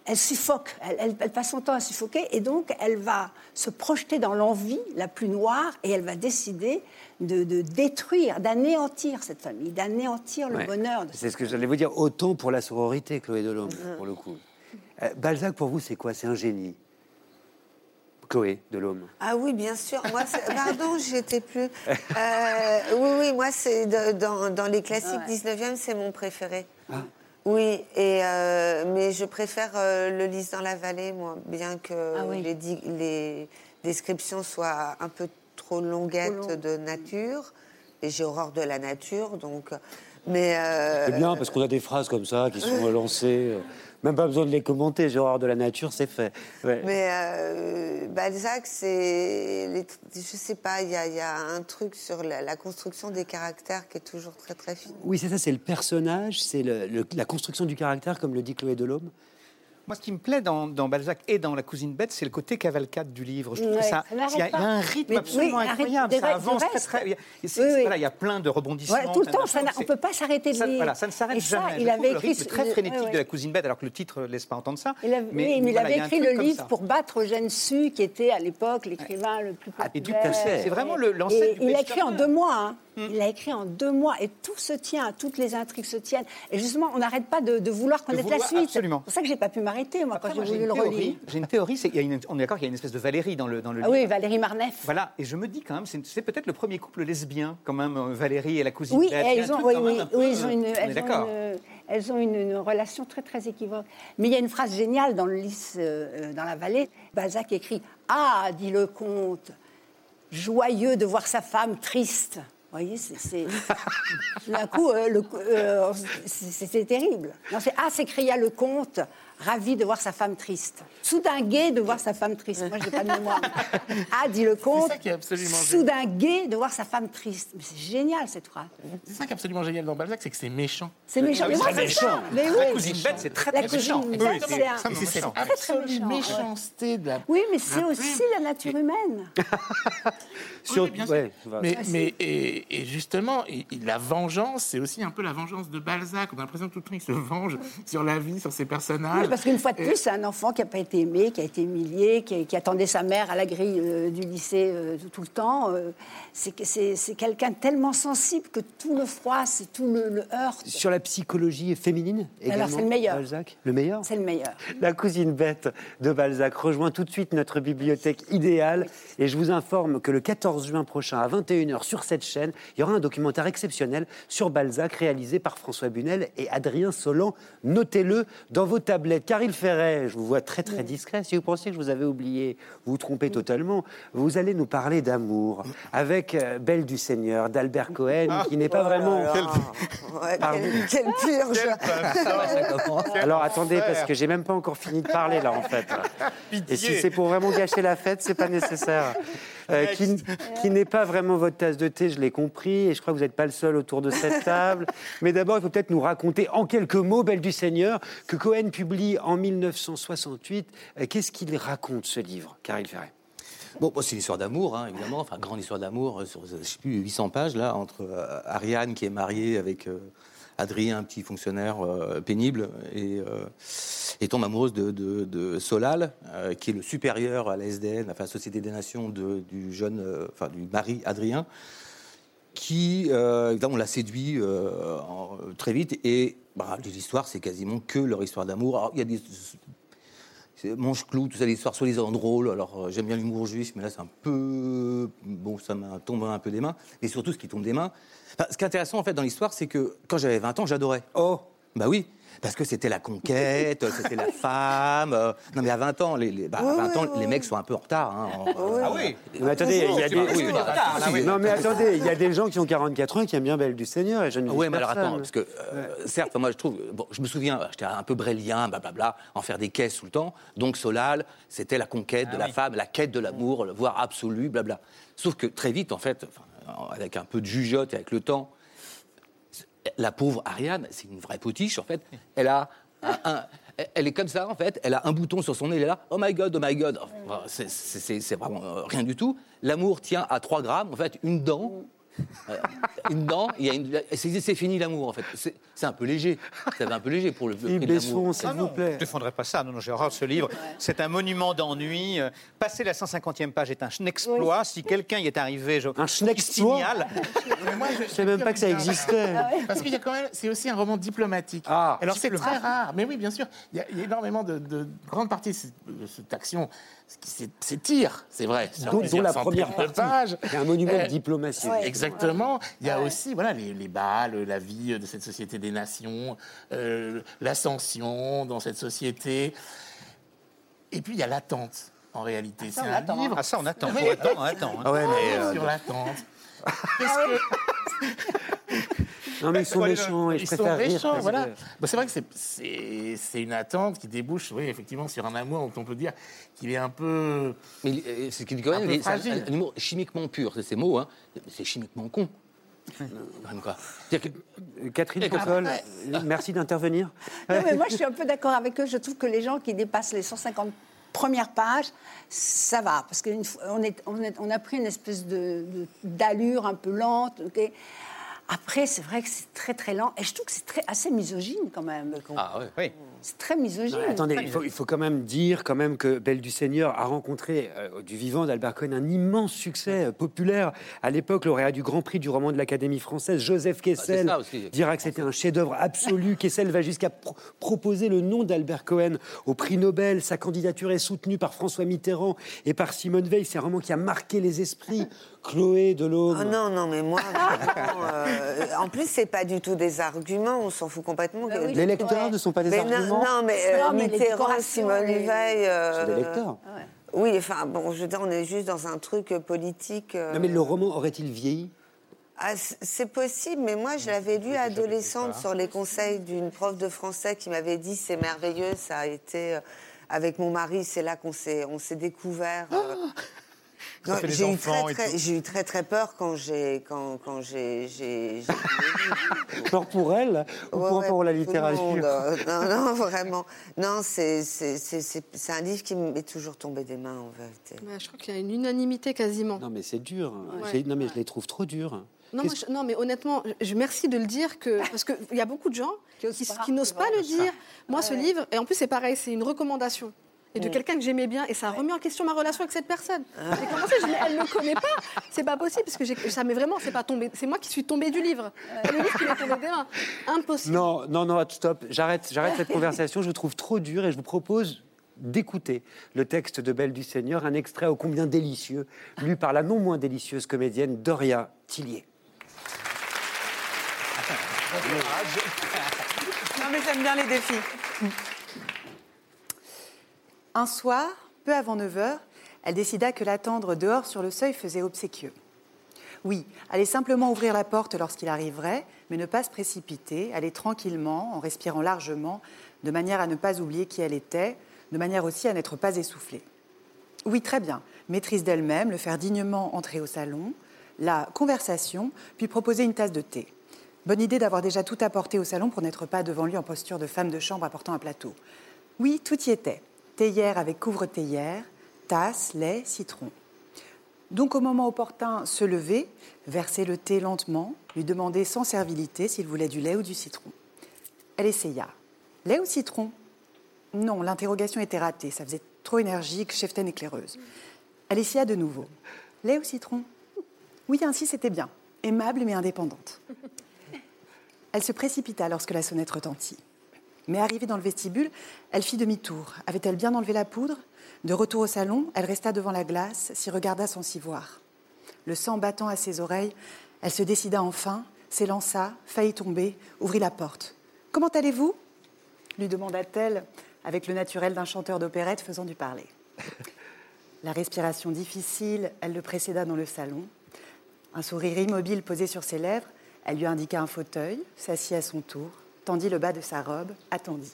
elle suffoque, elle, elle- elle passe son temps à suffoquer, et donc elle va se projeter dans l'envie la plus noire, et elle va décider de, de détruire, d'anéantir cette famille, d'anéantir le Ouais. bonheur de C'est ce que j'allais vous dire, autant pour la sororité, Chloé Delhomme, Mm-hmm. pour le coup. Euh, Balzac, pour vous, c'est quoi? C'est un génie? Chloé Delhomme. Ah oui, bien sûr. Moi, c'est- pardon, j'étais plus. Euh, oui, oui, moi, c'est de- dans, dans les classiques Ouais. 19e, c'est mon préféré. Ah. Oui, et euh, mais je préfère euh, le Lys dans la vallée, moi, bien que Ah oui. les, di- les descriptions soient un peu trop longuettes Trop long. de nature. Et j'ai horreur de la nature, donc. Mais euh, C'est bien, parce qu'on a des phrases comme ça qui sont lancées. Même pas besoin de les commenter. J'ai horreur de la nature, c'est fait. Ouais. Mais euh, Balzac, c'est. les- Je sais pas, il y, a- il y a un truc sur la, la construction des caractères qui est toujours très très fine. Oui, c'est ça, c'est le personnage, c'est la construction du caractère, comme le dit Chloé Delhomme. Moi, ce qui me plaît dans, dans Balzac et dans La cousine bête, c'est le côté cavalcade du livre. Je trouve Ouais, que ça, il y, a- il a un rythme Mais absolument oui, rythme incroyable. de Ça avance très très. il a- Oui, oui. voilà, il y a plein de rebondissements. Ouais, tout le temps, ça on ne peut pas s'arrêter de ça, lire. voilà, ça ne s'arrête Et ça, jamais. il Je avait le écrit rythme très frénétique ouais, de La cousine bête, alors que le titre ne laisse pas entendre ça. Il avait, oui, mais il voilà, avait y a un écrit le livre pour battre Eugène Sue, qui était à l'époque l'écrivain le plus Ah, populaire. et tout. C'est vraiment l'ancêtre Il a écrit en deux mois. Il a écrit en deux mois. Et tout se tient, toutes les intrigues se tiennent. Et justement, on n'arrête pas de, de vouloir connaître la suite. absolument. C'est pour ça que j'ai pas pu m'arrêter, moi, Après, quand j'ai voulu le relire. J'ai une théorie, c'est qu'il y a une- on est d'accord qu'il y a une espèce de Valérie dans le, dans le Ah livre. oui, Valérie Marneffe. Voilà, et je me dis quand même, c'est peut-être le premier couple lesbien, quand même, euh, Valérie et la cousine. Oui, elles ont, oui, oui, peu, oui, ils ont une, on est elles ont d'accord. une- elles ont une, une relation très très équivoque. Mais il y a une phrase géniale dans le lys euh, euh, dans la vallée. Balzac écrit Ah, dit le comte, joyeux de voir sa femme triste. Vous voyez, c'est- c'est. D'un coup, euh, euh, c'est- c'était terrible. Non, Ah, s'écria le comte, ravi de voir sa femme triste. Soudain gai de voir sa femme triste. Moi, je n'ai pas de mémoire. Ah, dit le comte, ça qui est absolument soudain gai de voir sa femme triste. Mais c'est génial cette phrase. C'est ça qui est absolument génial dans Balzac, c'est que c'est méchant. C'est méchant. Ah Mais moi, c'est méchant. Mais La oui. cousine bête, c'est très La très méchant. cousine Oui, bête, c'est cette méchant. absolue méchanceté de la. Oui, mais c'est la aussi la nature humaine. Mais, et, justement, la vengeance, c'est aussi un peu la vengeance de Balzac. On a l'impression que tout le temps il se venge sur la vie, sur ses personnages. Parce qu'une fois de plus, c'est un enfant qui n'a pas été aimé, qui a été humilié, qui, qui attendait sa mère à la grille euh, du lycée euh, tout, le temps. euh, c'est que- c'est c'est quelqu'un tellement sensible que tout le froisse, tout le, le heurte. Sur la psychologie féminine également. c'est le meilleur. Balzac, le meilleur. C'est le meilleur. La cousine bête de Balzac rejoint tout de suite notre bibliothèque idéale et je vous informe que le 14 juin prochain à 21h sur cette chaîne, il y aura un documentaire exceptionnel sur Balzac réalisé par François Bunel et Adrien Solan. Notez-le dans vos tablettes. Caril Ferret, je vous vois très très discret. Si vous pensez que je vous avais oublié, vous vous trompez totalement. Vous allez nous parler d'amour avec euh, Belle du Seigneur d'Albert Cohen, qui n'est pas vraiment. Ouais, Pardon. quelle, quelle purge Alors attendez, parce que j'ai même pas encore fini de parler là en fait. Et si c'est pour vraiment gâcher la fête, c'est pas nécessaire. Euh, qui qui n'est pas vraiment votre tasse de thé, je l'ai compris, et je crois que vous n'êtes pas le seul autour de cette table. Mais d'abord, il faut peut-être nous raconter en quelques mots, Belle du Seigneur, que Cohen publie en 1968. Euh, Qu'est-ce qu'il raconte ce livre, Caril Ferret? Bon, bon, c'est une histoire d'amour, hein, évidemment, enfin, grande histoire d'amour, euh, sur, je sais plus, 800 pages, là, entre euh, Ariane, qui est mariée avec euh, Adrien, un petit fonctionnaire euh, pénible, et, euh, et tombe amoureuse de, Solal, euh, qui est le supérieur à la SDN, enfin, la Société des Nations, du jeune, enfin, du mari Adrien, qui, évidemment, on l'a séduit très vite, et bah, l'histoire, c'est quasiment que leur histoire d'amour. Il y a des Manche-Clou, tout ça, des histoires soi-disant drôles. Alors, j'aime bien l'humour juif, mais là, c'est un peu. Bon, ça m'a tombé un peu des mains. Et surtout, ce qui tombe des mains. Enfin, ce qui est intéressant, en fait, dans l'histoire, c'est que quand j'avais 20 ans, j'adorais. Oh Bah oui, parce que c'était la conquête, c'était la femme. euh, Non, mais à 20 ans, les, les- bah, à 20 ans, les mecs sont un peu en retard. hein, en- Ah oui Mais attendez, il y a des... Oui, oui. Non mais attendez, il y a des gens qui ont 44 ans qui aiment bien Belle du Seigneur et je ne ouais, juge mais alors attends, parce que euh, certes, moi je trouve, bon, je me souviens, j'étais un peu brélien, blablabla, en faire des caisses tout le temps. Donc Solal, c'était la conquête Ah de la femme, la quête de l'amour, le voire absolu, blabla. Sauf que très vite, en fait, enfin, avec un peu de jugeote et avec le temps, la pauvre Ariane, c'est une vraie potiche, en fait. Elle a elle est comme ça, en fait. Elle a un bouton sur son nez, elle est là. Oh my God, oh my God. C'est vraiment euh, rien du tout. L'amour tient à 3 grammes, en fait, une dent. Euh, il y a une- c'est c'est fini l'amour, en fait. C'est c'est un peu léger. C'est un peu léger pour le, le Yves Besson, s'il Ah vous non, plaît. je ne défendrai pas ça. Non, non, j'ai horreur de ce livre. C'est un monument d'ennui. Euh, Passer la 150e page est un exploit. Si quelqu'un y est arrivé, je... Un schnexploit signale. Mais moi, Je sais même pas que ça existait. Parce qu'il y a quand même, c'est aussi un roman diplomatique. Ah, Alors c'est très rare, mais oui, bien sûr. Il y a, il y a énormément de, de grande partie de cette, action s'é- s'étire, c'est vrai. Dont, la première pages. C'est un monument de Euh, diplomatie. Exactement. Il y a aussi voilà, les, les balles, la vie de cette société des nations, euh, l'ascension dans cette société. Et puis il y a l'attente, en réalité. ça, C'est on un attend, livre Ah ça, on attend. Oui. On attend, on attend. hein. Ah ouais, mais. euh, sur l'attente. Qu'est-ce que- Non mais ils sont méchants et je Ils sont rire. méchants, parce voilà. que- Bah, c'est vrai que c'est- une attente qui débouche, oui, effectivement, sur un amour dont on peut dire qu'il est un peu. Mais euh, c'est ce qu'il dit quand Un même, un, un humour chimiquement pur, c'est ces mots, hein. C'est chimiquement con. C'est-à-dire que- Catherine euh, merci d'intervenir. Non, mais moi, je suis un peu d'accord avec eux. Je trouve que les gens qui dépassent les 150 premières pages, ça va. Parce qu'on on on a pris une espèce de- de- d'allure un peu lente. Après, c'est vrai que c'est très, très lent. Et je trouve que c'est assez misogyne, quand même. Ah. C'est très misogyne. Attendez, il faut, il faut quand même dire quand même que Belle du Seigneur a rencontré euh, du vivant d'Albert Cohen un immense succès euh, populaire. À l'époque, lauréat du Grand Prix du roman de l'Académie française, Joseph Kessel ça aussi. dira que c'était un chef-d'œuvre absolu. Kessel va jusqu'à pro- proposer le nom d'Albert Cohen au prix Nobel. Sa candidature est soutenue par François Mitterrand et par Simone Veil. C'est un roman qui a marqué les esprits. Chloé Delhomme. Oh non, non, mais moi, vraiment, euh, en plus, c'est pas du tout des arguments, on s'en fout complètement. Bah oui, les lecteurs Ouais. ne sont pas des mais non, non, mais, euh, mais Mitterrand, Simone Veil. euh, C'est des lecteurs. Oui, enfin, bon, je veux dire, on est juste dans un truc euh, politique. euh, Non, mais le roman aurait-il vieilli? Ah, c'est possible, mais moi, je l'avais lu adolescente sur les conseils d'une prof de français qui m'avait dit c'est merveilleux, ça a été. avec mon mari, c'est là qu'on s'est, on s'est découvert. euh, des j'ai eu enfants très, très, tout. j'ai eu très très peur quand j'ai quand, quand j'ai j'ai, j'ai- Peur pour elle ou Ouais, pour, ouais, pour la tout le littérature monde, euh, non, non, vraiment. Non, c'est c'est- c'est- c'est- c'est un livre qui m'est toujours tombé des mains, en vérité. Ouais, je crois qu'il y a une unanimité quasiment. Non, mais c'est dur. Ouais. Non, mais je les trouve trop durs. Non, moi, Qu'est-ce- je- non, mais honnêtement, je, je- merci de le dire que parce qu'il y a beaucoup de gens Qui qui, osent pas, qui n'osent pas le dire. Moi, ce livre, et en plus c'est pareil, c'est une recommandation. Et de quelqu'un que j'aimais bien, et ça a remis en question ma relation avec cette personne. J'ai commencé, je dis, elle ne me connaît pas, c'est pas possible, parce que ça m'est vraiment, c'est pas tombé, c'est moi qui suis tombée du livre. C'est le livre qui m'est tombé des mains. Impossible. Non, non, non, stop. J'arrête, j'arrête cette conversation. Je vous trouve trop dur et je vous propose d'écouter le texte de Belle du Seigneur, un extrait ô combien délicieux, lu par la non moins délicieuse comédienne Doria Tillier. Non, mais j'aime bien les défis. Un soir, peu avant 9 h, elle décida que l'attendre dehors sur le seuil faisait obséquieux. Oui, aller simplement ouvrir la porte lorsqu'il arriverait, mais ne pas se précipiter, aller tranquillement, en respirant largement, de manière à ne pas oublier qui elle était, de manière aussi à n'être pas essoufflée. Oui, très bien. Maîtrise d'elle-même, le faire dignement entrer au salon, la conversation, puis proposer une tasse de thé. Bonne idée d'avoir déjà tout apporté au salon pour n'être pas devant lui en posture de femme de chambre apportant un plateau. Oui, tout y était. Théière avec couvre-théière, tasse, lait, citron. Donc au moment opportun, se lever, verser le thé lentement, lui demander sans servilité s'il voulait du lait ou du citron. Elle essaya. Lait ou citron? Non, l'interrogation était ratée, ça faisait trop énergique, cheftaine éclaireuse. Elle essaya de nouveau. Lait ou citron? Oui, ainsi c'était bien, aimable mais indépendante. Elle se précipita lorsque la sonnette retentit. Mais arrivée dans le vestibule, elle fit demi-tour. Avait-elle bien enlevé la poudre? De retour au salon, elle resta devant la glace, s'y regarda sans s'y voir. Le sang battant à ses oreilles, elle se décida enfin, s'élança, faillit tomber, ouvrit la porte. Comment allez-vous? lui demanda-t-elle avec le naturel d'un chanteur d'opérette faisant du parler. La respiration difficile, elle le précéda dans le salon. Un sourire immobile posé sur ses lèvres, elle lui indiqua un fauteuil, s'assit à son tour, le bas de sa robe, attendit.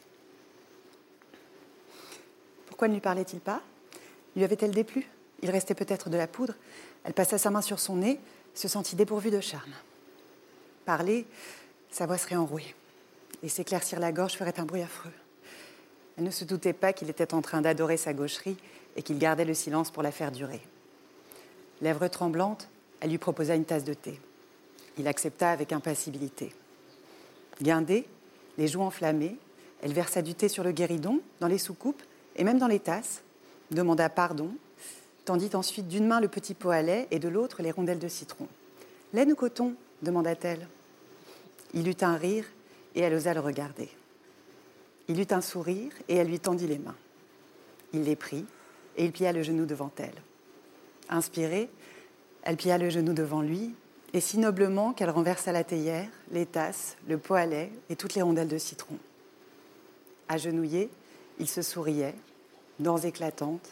Pourquoi ne lui parlait-il pas? Lui avait-elle déplu? Il restait peut-être de la poudre. Elle passa sa main sur son nez, se sentit dépourvue de charme. Parler, sa voix serait enrouée. Et s'éclaircir la gorge ferait un bruit affreux. Elle ne se doutait pas qu'il était en train d'adorer sa gaucherie et qu'il gardait le silence pour la faire durer. Lèvres tremblantes, elle lui proposa une tasse de thé. Il accepta avec impassibilité. Guindée, les joues enflammées, elle versa du thé sur le guéridon, dans les soucoupes et même dans les tasses, demanda pardon, tendit ensuite d'une main le petit pot à lait et de l'autre les rondelles de citron. Laine ou coton? demanda-t-elle. Il eut un rire et elle osa le regarder. Il eut un sourire et elle lui tendit les mains. Il les prit et il plia le genou devant elle. Inspirée, elle plia le genou devant lui et si noblement qu'elle renversa la théière, les tasses, le pot à lait et toutes les rondelles de citron. Agenouillés, ils se souriaient, dents éclatantes,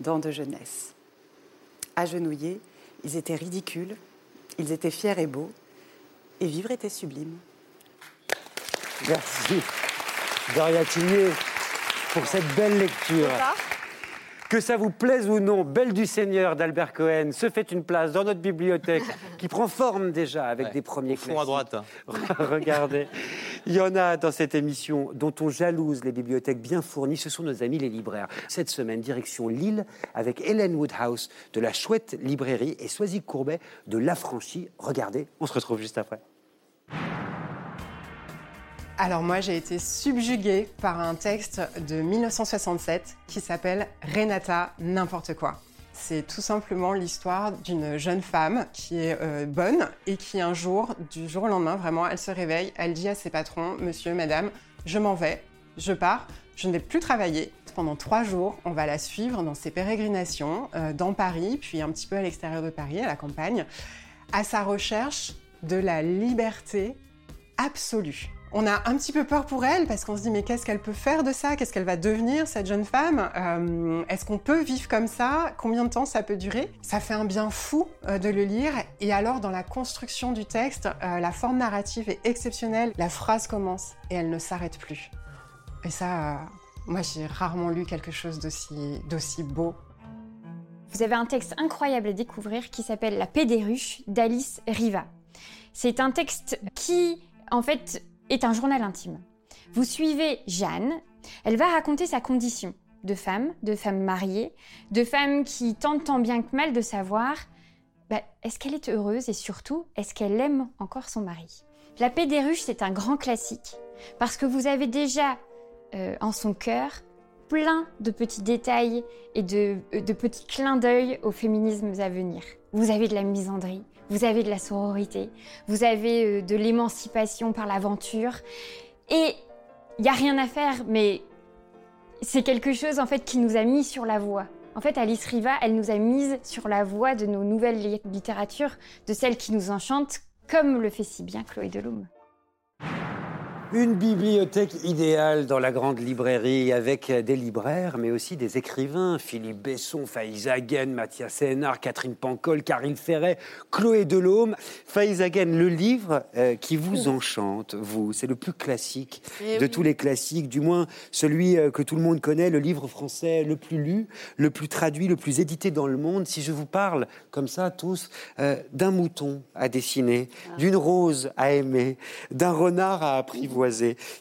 dents de jeunesse. Agenouillés, ils étaient ridicules, ils étaient fiers et beaux, et vivre était sublime. Merci, Doria Tillier, pour cette belle lecture. Que ça vous plaise ou non, Belle du Seigneur d'Albert Cohen se fait une place dans notre bibliothèque qui prend forme déjà avec des premiers fond à droite. Regardez, il y en a dans cette émission dont on jalouse les bibliothèques bien fournies. Ce sont nos amis les libraires. Cette semaine, direction Lille avec Hélène Woodhouse de la Chouette Librairie et Soisy Courbet de l'Affranchi. Regardez, on se retrouve juste après. Alors moi j'ai été subjuguée par un texte de 1967 qui s'appelle Renata n'importe quoi. C'est tout simplement l'histoire d'une jeune femme qui est euh, bonne et qui un jour, du jour au lendemain, vraiment, elle se réveille, elle dit à ses patrons, monsieur, madame, je m'en vais, je pars, je ne vais plus travailler. Pendant trois jours, on va la suivre dans ses pérégrinations euh, dans Paris, puis un petit peu à l'extérieur de Paris, à la campagne, à sa recherche de la liberté absolue. On a un petit peu peur pour elle parce qu'on se dit mais qu'est-ce qu'elle peut faire de ça? Qu'est-ce qu'elle va devenir cette jeune femme? Euh, Est-ce qu'on peut vivre comme ça? Combien de temps ça peut durer? Ça fait un bien fou euh, de le lire et alors dans la construction du texte, euh, la forme narrative est exceptionnelle. La phrase commence et elle ne s'arrête plus. Et ça, moi j'ai rarement lu quelque chose d'aussi beau. Vous avez un texte incroyable à découvrir qui s'appelle La paix des ruches d'Alice Riva. C'est un texte qui, en fait, est un journal intime. Vous suivez Jeanne, elle va raconter sa condition de femme, de femme mariée, de femme qui tente tant bien que mal de savoir bah, est-ce qu'elle est heureuse et surtout est-ce qu'elle aime encore son mari? La paix des ruches, c'est un grand classique parce que vous avez déjà euh, en son cœur plein de petits détails et de, de petits clins d'œil aux féminismes à venir. Vous avez de la misandrie, vous avez de la sororité, vous avez euh, de l'émancipation par l'aventure. Et il n'y a rien à faire, mais c'est quelque chose en fait qui nous a mis sur la voie. En fait, Alice Riva, elle nous a mises sur la voie de nos nouvelles li- littératures, de celles qui nous enchantent, comme le fait si bien Chloé Delhomme. Une bibliothèque idéale dans la grande librairie avec des libraires, mais aussi des écrivains. Philippe Besson, Faïs Hagen, Mathias Sénard, Catherine Pancol, Karine Ferret, Chloé Delhomme. Faïs Hagen, le livre euh, qui vous enchante, vous, c'est le plus classique Eh de oui. tous les classiques, du moins celui euh, que tout le monde connaît, le livre français le plus lu, le plus traduit, le plus édité dans le monde. Si je vous parle comme ça, tous, euh, d'un mouton à dessiner, d'une rose à aimer, d'un renard à apprivoiser,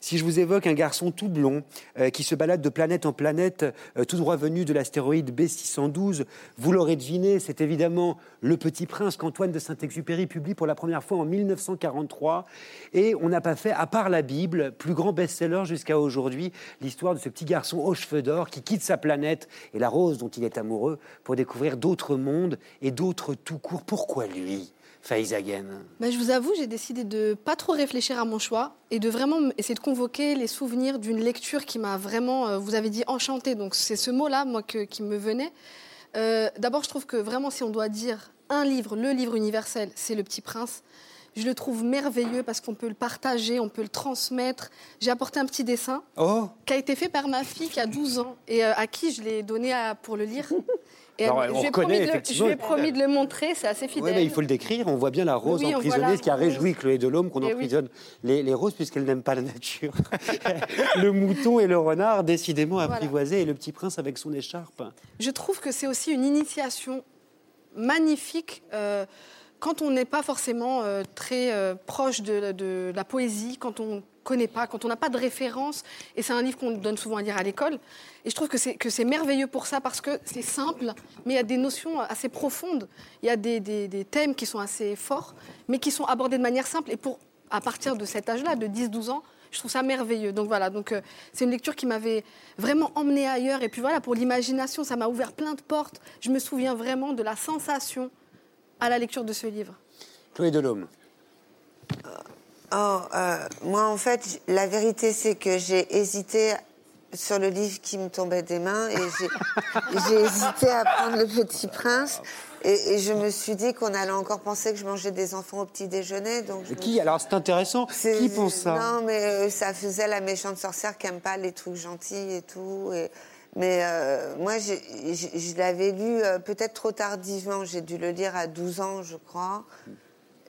si je vous évoque un garçon tout blond euh, qui se balade de planète en planète, euh, tout droit venu de l'astéroïde B612, vous l'aurez deviné, c'est évidemment Le Petit Prince qu'Antoine de Saint-Exupéry publie pour la première fois en 1943. Et on n'a pas fait, à part la Bible, plus grand best-seller jusqu'à aujourd'hui, l'histoire de ce petit garçon aux cheveux d'or qui quitte sa planète et la rose dont il est amoureux pour découvrir d'autres mondes et d'autres tout court. Pourquoi lui? Faizagen. Bah, je vous avoue, j'ai décidé de pas trop réfléchir à mon choix et de vraiment essayer de convoquer les souvenirs d'une lecture qui m'a vraiment, euh, vous avez dit, enchantée. Donc c'est ce mot-là, moi, que- qui me venait. Euh, D'abord, je trouve que vraiment, si on doit dire un livre, le livre universel, c'est Le Petit Prince. Je le trouve merveilleux parce qu'on peut le partager, on peut le transmettre. J'ai apporté un petit dessin Oh qui a été fait par ma fille qui a 12 ans et euh, à qui je l'ai donné à- pour le lire. Et Alors, on ai reconnaît promis de le- je effectivement- lui ai promis de le montrer, c'est assez Oui, fidèle. mais il faut le décrire. On voit bien la rose Oui, on emprisonnée, la ce qui a réjoui Chloé Delhomme qu'on Eh oui. emprisonne les, les roses puisqu'elle n'aime pas la nature. le mouton et le renard, décidément Voilà. apprivoisés, et le petit prince avec son écharpe. Je trouve que c'est aussi une initiation magnifique euh, quand on n'est pas forcément euh, très euh, proche de, la poésie, quand on connaît pas, quand on n'a pas de référence. Et c'est un livre qu'on donne souvent à lire à l'école. Et je trouve que c'est merveilleux pour ça parce que c'est simple, mais il y a des notions assez profondes. Il y a des thèmes qui sont assez forts, mais qui sont abordés de manière simple. Et pour à partir de cet âge-là, de 10-12 ans, je trouve ça merveilleux. Donc voilà, donc euh, c'est une lecture qui m'avait vraiment emmenée ailleurs. Et puis voilà, pour l'imagination, ça m'a ouvert plein de portes. Je me souviens vraiment de la sensation à la lecture de ce livre. Chloé Delhomme. Oh, euh, moi, en fait, la vérité, c'est que j'ai hésité sur le livre qui me tombait des mains et j'ai hésité à prendre Le Petit Prince. Et, et je me suis dit qu'on allait encore penser que je mangeais des enfants au petit déjeuner. Donc je me Qui Alors c'est intéressant. Qui pense ça? Non, mais euh, ça faisait la méchante sorcière qui aime pas les trucs gentils et tout. et- Mais euh, moi, je l'avais lu euh, peut-être trop tardivement. J'ai dû le lire à 12 ans, je crois.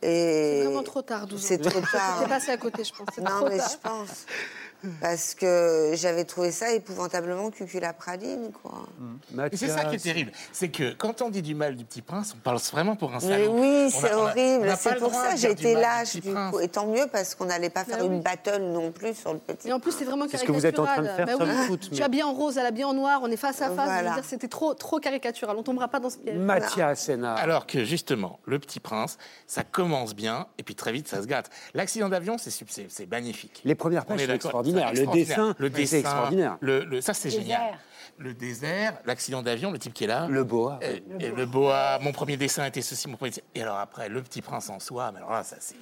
Et C'est vraiment trop tard, 12 ans. C'est trop tard. T'es passé à côté, je pense. C'est Non, trop mais tard. je pense. Parce que j'avais trouvé ça épouvantablement cuculapraline, quoi. Et c'est ça qui est terrible. C'est que quand on dit du mal du petit prince, on parle vraiment pour un Mais salaud. oui, On a- c'est a- horrible. C'est pour ça que j'ai été lâche, Petit du Prince. coup. Et tant mieux, parce qu'on n'allait pas faire Bah oui. une battle non plus sur le petit. Et en plus, c'est vraiment C'est ce que vous êtes en train de caricatural. faire, Bah oui. Je mais- suis habillée en rose, elle est habillée en noir, on est face à face. Voilà. c'était trop, trop caricatural. On tombera pas dans ce piège. Mathias Sénard. Alors que justement, le petit prince, ça commence bien et puis très vite ça se gâte. L'accident d'avion, c'est magnifique. Les premières pages Le dessin, le c'est dessin, extraordinaire. Le, le- ça c'est Désert. génial. Le désert, l'accident d'avion, le type qui est là. Le boa. Euh, et le boa, mon premier dessin était ceci, mon premier dessin- Et alors après, le petit prince en soi, mais alors là, ça c'est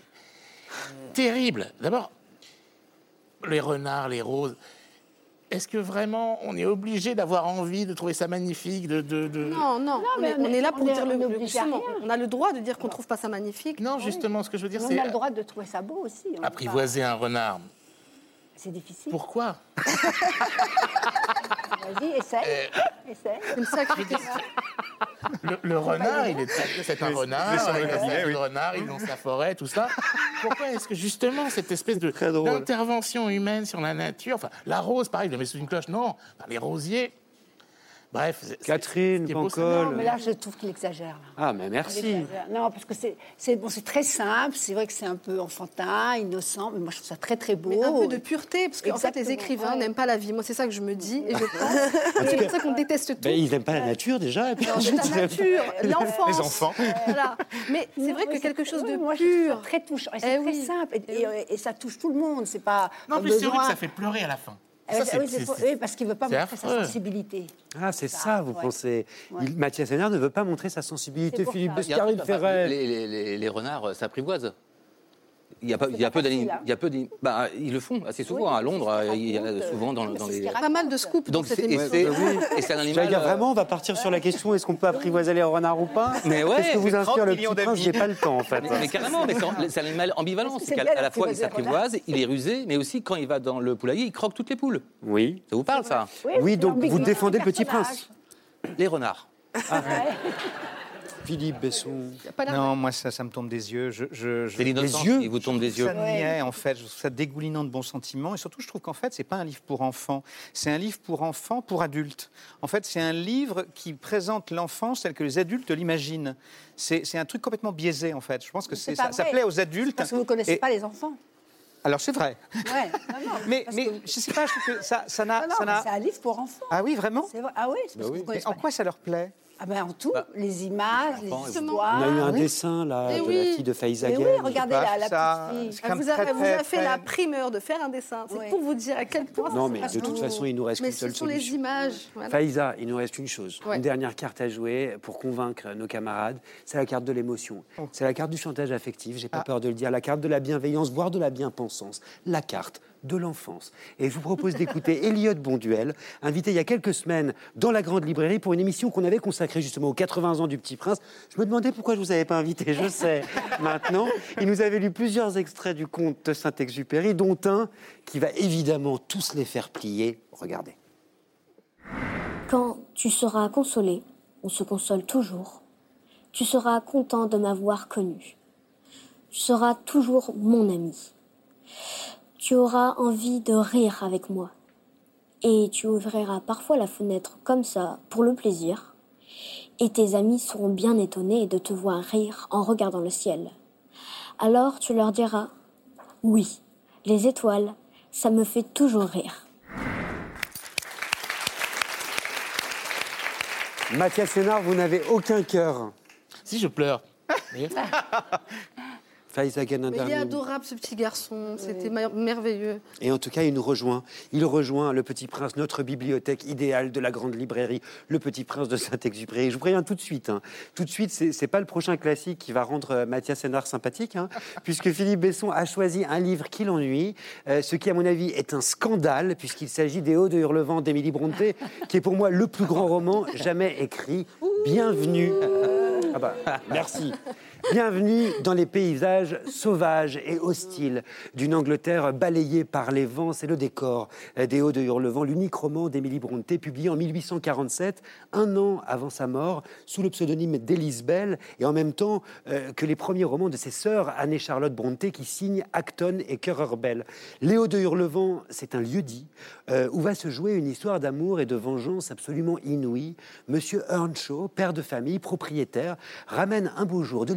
terrible. D'abord, les renards, les roses. Est-ce que vraiment on est obligé d'avoir envie de trouver ça magnifique de, de, de- Non, non, on, mais est, on on est- là on pour dire on le, est justement. On a le droit de dire qu'on trouve pas ça magnifique. Non, justement, ce que je veux dire, On c'est a le droit de trouver ça beau aussi. on apprivoiser un renard. C'est difficile. Pourquoi Vas-y, essaye. Euh, essaye. Le, le renard, il est très- c'est un renard, il est oui. renard, il est dans sa forêt, tout ça. Pourquoi est-ce que justement cette espèce de d'intervention humaine sur la nature, enfin la rose, pareil, je le mets sous une cloche, non, Enfin, les rosiers. Bref, c'est- c'est- Catherine, c'est- Non, Pancol. mais là, je trouve qu'il exagère. Ah, mais merci. Non, parce que c'est c'est bon, c'est très simple. C'est vrai que c'est un peu enfantin, innocent, mais moi je trouve ça très très beau. Mais un peu de pureté, parce qu'en fait, les écrivains ouais. n'aiment pas la vie. Moi, c'est ça que je me dis et je pense. c'est pour ça qu'on déteste tout. Ben, ils n'aiment pas la nature déjà. et puis Non, ensuite, c'est la nature, l'enfance. Les enfants. Voilà. Mais c'est vrai que quelque chose de moi, pur. très touchant. Et Eh C'est très oui. simple. Et, et- et ça touche tout le monde. C'est pas. Non, mais c'est besoin- horrible, ça fait pleurer à la fin. Ça, c'est- oui, parce qu'il ne veut pas montrer sa sensibilité. Ah, c'est ça, vous ouais. pensez. Ouais. Il- Mathias Sénard ne veut pas montrer sa sensibilité. Philippe Ferret. les, les- les- les renards euh, s'apprivoisent. Il y a, pas- il y a peu hein. il y a peu bah, ils le font assez souvent Oui, à Londres. qu'il Il y a souvent dans, euh, dans c'est ce les. qu'il Pas mal de scoops dans Donc cette c'est et émission. c'est- Oui. et c'est un animal. dire euh, vraiment, on va partir sur la question est-ce qu'on peut apprivoiser les renards ou pas Mais ouais, Qu'est-ce que vous c'est 30 inspire le millions petit prince. J'ai pas le temps en fait. Mais, mais carrément, mais c'est c'est un animal ambivalent. C'est c'est qu'à la fois il s'apprivoise, il est rusé, mais aussi quand il va dans le poulailler, il croque toutes les poules. Oui. Ça vous parle ça Oui, donc vous défendez le petit prince. Les renards. Philippe Besson. Non, moi, ça, ça me tombe des yeux. Je, je, je- C'est l'innocence yeux. qui vous tombe des yeux. Ça niait, en fait. Je trouve ça dégoulinant de bons sentiments. Et surtout, je trouve qu'en fait, c'est pas un livre pour enfants. C'est un livre pour enfants, pour adultes. En fait, c'est un livre qui présente l'enfance tel que les adultes l'imaginent. C'est un truc complètement biaisé, en fait. Je pense que ça, ça plaît aux adultes. Parce que vous ne connaissez Et- pas les enfants. Alors, c'est vrai. Ouais, non, non, Mais, mais que- je sais pas, je trouve que ça ça n'a. Non, non, ça c'est un livre pour enfants. Ah oui, vraiment vrai. Ah oui, c'est parce que vous Mais connaissez en pas. quoi ça leur plaît? Ah ben en tout, Bah, les images, les histoires. On a eu un Oui. dessin là de oui. la fille de oui, regardez pas la, ça. petite fille. Elle vous a, très, elle vous a très, fait très- la primeur de faire un dessin. C'est pour vous dire à quel point. Non, mais de toute tout. façon, il nous reste qu'une ce seule sont les images. voilà. Faïza, il nous reste une chose, Ouais. une dernière carte à jouer pour convaincre nos camarades. C'est la carte de l'émotion. Oh. C'est la carte du chantage affectif, j'ai pas Ah. peur de le dire, la carte de la bienveillance, voire de la bien-pensance, la carte de l'enfance. Et je vous propose d'écouter Elliot Bonduel, invité il y a quelques semaines dans la grande librairie pour une émission qu'on avait consacrée justement aux 80 ans du Petit Prince. Je me demandais pourquoi je vous avais pas invité, je sais maintenant. Il nous avait lu plusieurs extraits du conte de Saint-Exupéry, dont un qui va évidemment tous les faire plier. Regardez. Quand tu seras consolé, on se console toujours, tu seras content de m'avoir connu. Tu seras toujours mon ami. Tu auras envie de rire avec moi. Et tu ouvriras parfois la fenêtre comme ça, pour le plaisir. Et tes amis seront bien étonnés de te voir rire en regardant le ciel. Alors tu leur diras, oui, les étoiles, ça me fait toujours rire. Mathias Sénard, vous n'avez aucun cœur. Si je pleure. Il est adorable ce petit garçon. C'était mer- merveilleux. Et en tout cas, il nous rejoint. Il rejoint Le Petit Prince, notre bibliothèque idéale de la grande librairie, Le Petit Prince de Saint-Exupéry. Je vous préviens tout de suite. hein. Tout de suite, c'est pas le prochain classique qui va rendre euh, Mathias Sénard sympathique, hein, puisque Philippe Besson a choisi un livre qui l'ennuie, euh, ce qui, à mon avis, est un scandale, puisqu'il s'agit des Hauts de Hurlevent d'Émilie Brontë, qui est pour moi le plus grand roman jamais écrit. Bienvenue. Ah bah, merci. Bienvenue dans les paysages sauvages et hostiles d'une Angleterre balayée par les vents. C'est le décor des Hauts de Hurlevent, l'unique roman d'Émilie Brontë, publié en 1847, un an avant sa mort, sous le pseudonyme d'Élise Bell, et en même temps euh, que les premiers romans de ses sœurs Anne-Charlotte Brontë, qui signent Acton et Currer Bell. Les Hauts de Hurlevent, c'est un lieu-dit euh, où va se jouer une histoire d'amour et de vengeance absolument inouïe. Monsieur Earnshaw, père de famille, propriétaire, ramène un beau jour de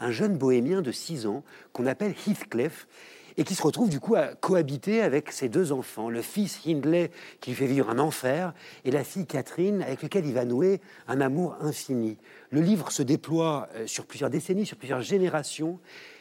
Un jeune bohémien de 6 ans qu'on appelle Heathcliff et qui se retrouve du coup à cohabiter avec ses deux enfants, le fils Hindley qui lui fait vivre un enfer et la fille Catherine avec laquelle il va nouer un amour infini. Le livre se déploie euh, sur plusieurs décennies, sur plusieurs générations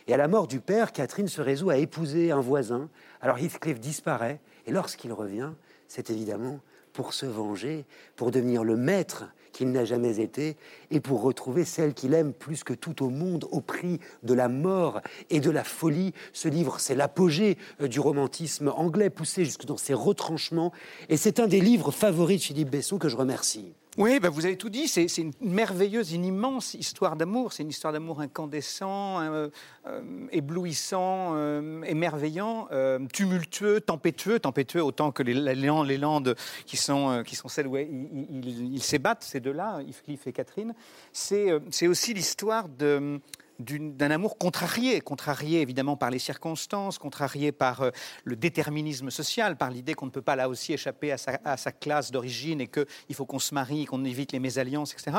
et à la mort du père, Catherine se résout à épouser un voisin. Alors Heathcliff disparaît et lorsqu'il revient, c'est évidemment pour se venger, pour devenir le maître qu'il n'a jamais été, et pour retrouver celle qu'il aime plus que tout au monde au prix de la mort et de la folie. Ce livre, c'est l'apogée euh, du romantisme anglais, poussé jusque dans ses retranchements, et c'est un des livres favoris de Philippe Besson que je remercie. Oui, ben vous avez tout dit. C'est une merveilleuse, une immense histoire d'amour. C'est une histoire d'amour incandescent, euh, euh, éblouissant, euh, émerveillant, euh, tumultueux, tempétueux, tempétueux autant que les, les landes, qui sont qui sont celles où ils, ils s'ébattent, ces deux-là, Heathcliff et Catherine. C'est aussi l'histoire de d'un amour contrarié, contrarié évidemment par les circonstances, contrarié par euh, le déterminisme social, par l'idée qu'on ne peut pas là aussi échapper à sa, à sa classe d'origine et qu'il faut qu'on se marie, qu'on évite les mésalliances, etc.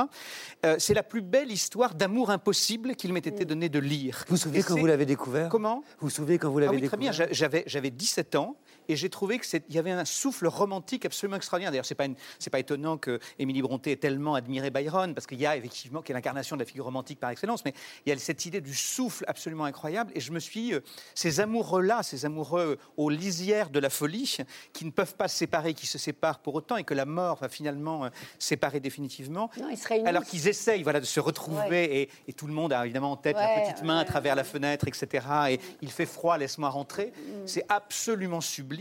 Euh, c'est la plus belle histoire d'amour impossible qu'il m'ait été donné de lire. Vous vous souvenez quand vous l'avez découvert? Comment? Vous vous souvenez quand vous ah l'avez oui, très bien. découvert? J'a- J'avais, j'avais 17 ans et j'ai trouvé qu'il y avait un souffle romantique absolument extraordinaire. D'ailleurs, c'est pas, une- c'est pas étonnant que Émilie Brontë ait tellement admiré Byron, parce qu'il y a effectivement, qui est l'incarnation de la figure romantique par excellence, mais il y a cette idée du souffle absolument incroyable. Et je me suis. euh, ces amoureux-là, ces amoureux aux lisières de la folie, qui ne peuvent pas se séparer, qui se séparent pour autant, et que la mort va finalement euh, séparer définitivement. Non, ils. Alors qu'ils essayent voilà, de se retrouver, et, et tout le monde a évidemment en tête la petite main à travers la fenêtre, etc. Et il fait froid, laisse-moi rentrer. Mm. C'est absolument sublime.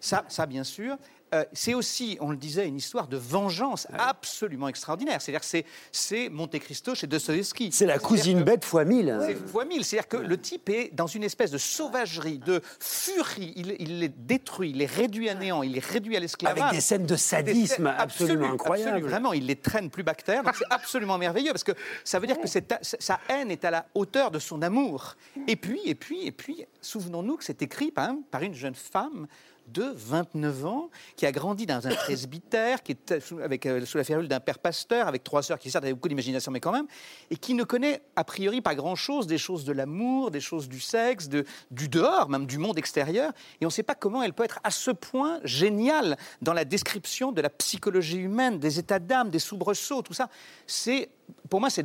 Ça, ça bien sûr. Euh, c'est aussi, on le disait, une histoire de vengeance absolument extraordinaire. C'est-à-dire que c'est, Monte Cristo chez Dostoevsky. C'est la cousine bête fois mille. C'est fois mille. C'est-à-dire que le type est dans une espèce de sauvagerie, de furie. Il, il les détruit, il les réduit à néant, il les réduit à l'esclavage. Avec des scènes de sadisme scènes absolument incroyables. absolues. vraiment, il les traîne plus bactère. C'est absolument merveilleux parce que ça veut dire que cette- sa haine est à la hauteur de son amour. Et puis, et puis, et puis, souvenons-nous que c'est écrit par, par une jeune femme de 29 ans, qui a grandi dans un presbytère, qui est sous, avec, euh, sous la férule d'un père pasteur, avec trois sœurs qui certes avaient beaucoup d'imagination, mais quand même, et qui ne connaît a priori pas grand-chose des choses de l'amour, des choses du sexe, de, du dehors, même du monde extérieur. Et on ne sait pas comment elle peut être à ce point géniale dans la description de la psychologie humaine, des états d'âme, des soubresauts, tout ça. C'est, pour moi, c'est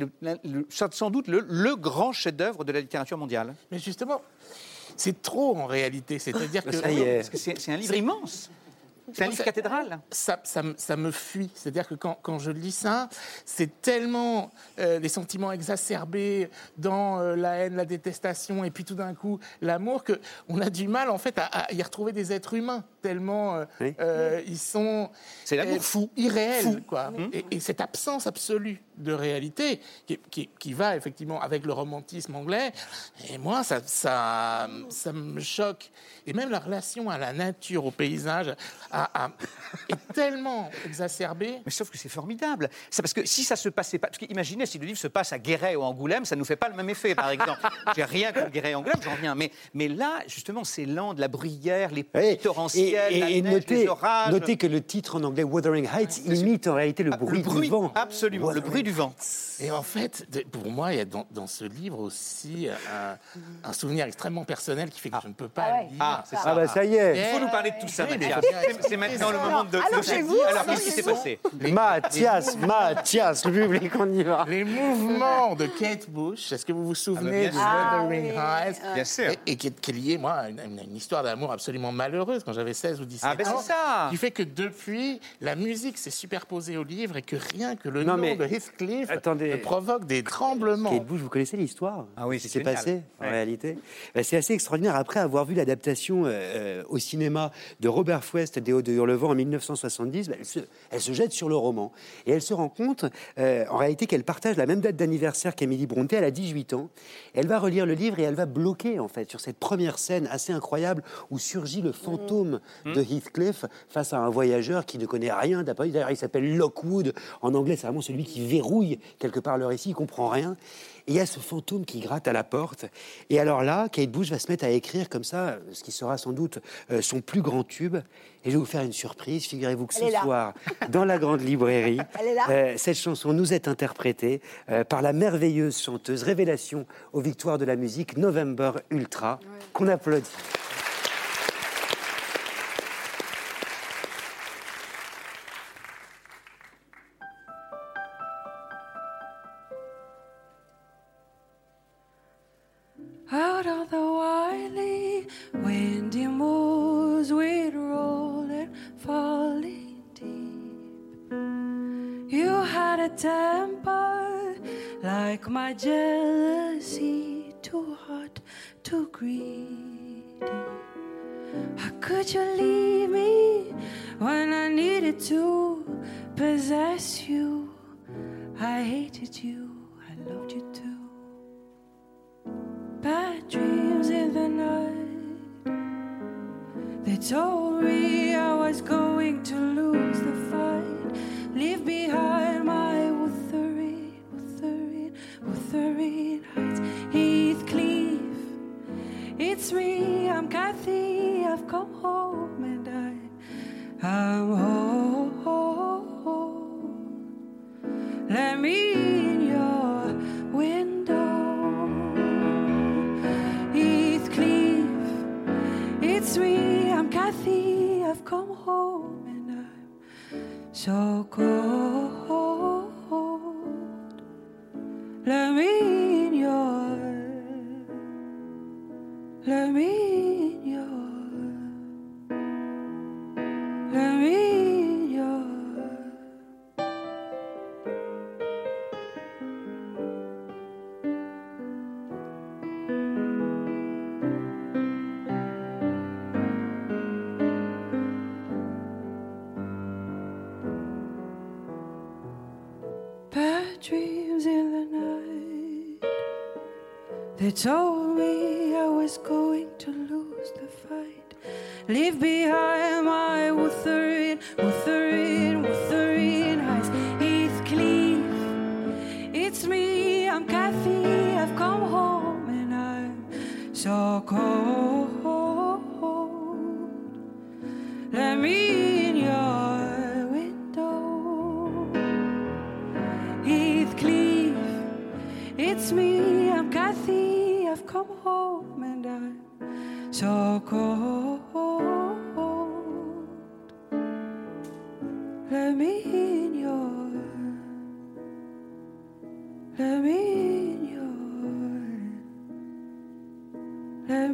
sans doute le, le grand chef-d'œuvre de la littérature mondiale. Mais justement, c'est trop en réalité. C'est-à-dire que. C'est un livre immense. C'est un livre cathédrale. Ça, ça, me- ça me fuit. C'est-à-dire que quand, quand je lis ça, c'est tellement euh, les sentiments exacerbés dans euh, la haine, la détestation, et puis tout d'un coup l'amour, que on a du mal en fait à, à y retrouver des êtres humains tellement euh, Oui. euh, ils sont C'est l'amour euh, fou. irréels, Fou. quoi. Et, et cette absence absolue de réalité qui, qui- qui va effectivement avec le romantisme anglais. Et moi, ça, ça, ça me choque. Et même la relation à la nature, au paysage, a- a- est tellement exacerbée. Mais sauf que c'est formidable. C'est parce que si ça se passait pas. Parce que imaginez si le livre se passe à Guéret ou Angoulême, ça ne nous fait pas le même effet, par exemple. J'ai rien contre Guéret et Angoulême, j'en reviens. Mais, mais là, justement, c'est Landes, la bruyère, les pluies Oui, torrentielles, et, la et neige, notez, les orages. notez que le titre en anglais Wuthering Heights imite en réalité le Ah, bruit, le bruit, du vent. absolument, le bruit du vent. Et en fait, de- pour moi, il y a dans, dans ce livre aussi un, un souvenir extrêmement personnel qui fait que je ne peux pas Ah ouais. lire. Ah, c'est ça. Ah bah ça y est. Il faut nous parler de tout ça, Oui, Mathias. C'est- maintenant le moment de, Alors, de qu'est-ce qui s'est passé Mathias, Mathias, le public, on y va. Les mouvements de Kate Bush, est-ce que vous vous souvenez Ah, de bien sûr. Wuthering Heights? Bien sûr. Et, et qui, est, lié, moi, à une, histoire d'amour absolument malheureuse quand j'avais 16 ou 17 Ah, ben ans. c'est ça. Qui fait que depuis, la musique s'est superposée au livre et que rien que le Non, nom mais- de Attendez. provoque des tremblements. Kate Bush, vous connaissez l'histoire Ah oui, c'est passé en réalité. Ben, c'est assez extraordinaire. Après avoir vu l'adaptation euh, euh, au cinéma de Robert Froest des Hauts de Hurlevent en 1970, ben, elle, se, elle se jette sur le roman et elle se rend compte euh, en réalité qu'elle partage la même date d'anniversaire qu'Emily Brontë. Elle a 18 ans. Elle va relire le livre et elle va bloquer en fait sur cette première scène assez incroyable où surgit le fantôme de Heathcliff face à un voyageur qui ne connaît rien. D'après- D'ailleurs, il s'appelle Lockwood. En anglais, c'est vraiment celui qui verrouille quelque part le récit. Il comprend rien. Et il y a ce fantôme qui gratte à la porte. Et alors là, Kate Bush va se mettre à écrire comme ça, ce qui sera sans doute euh, son plus grand tube. Et je vais vous faire une surprise. Figurez-vous que Elle ce soir, dans la grande librairie, euh, cette chanson nous est interprétée euh, par la merveilleuse chanteuse révélation aux victoires de la musique November Ultra, qu'on applaudit.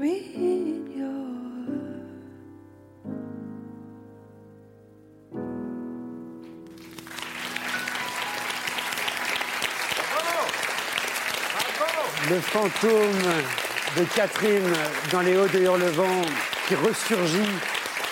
Le fantôme de Catherine dans les hauts de Hurlevent qui ressurgit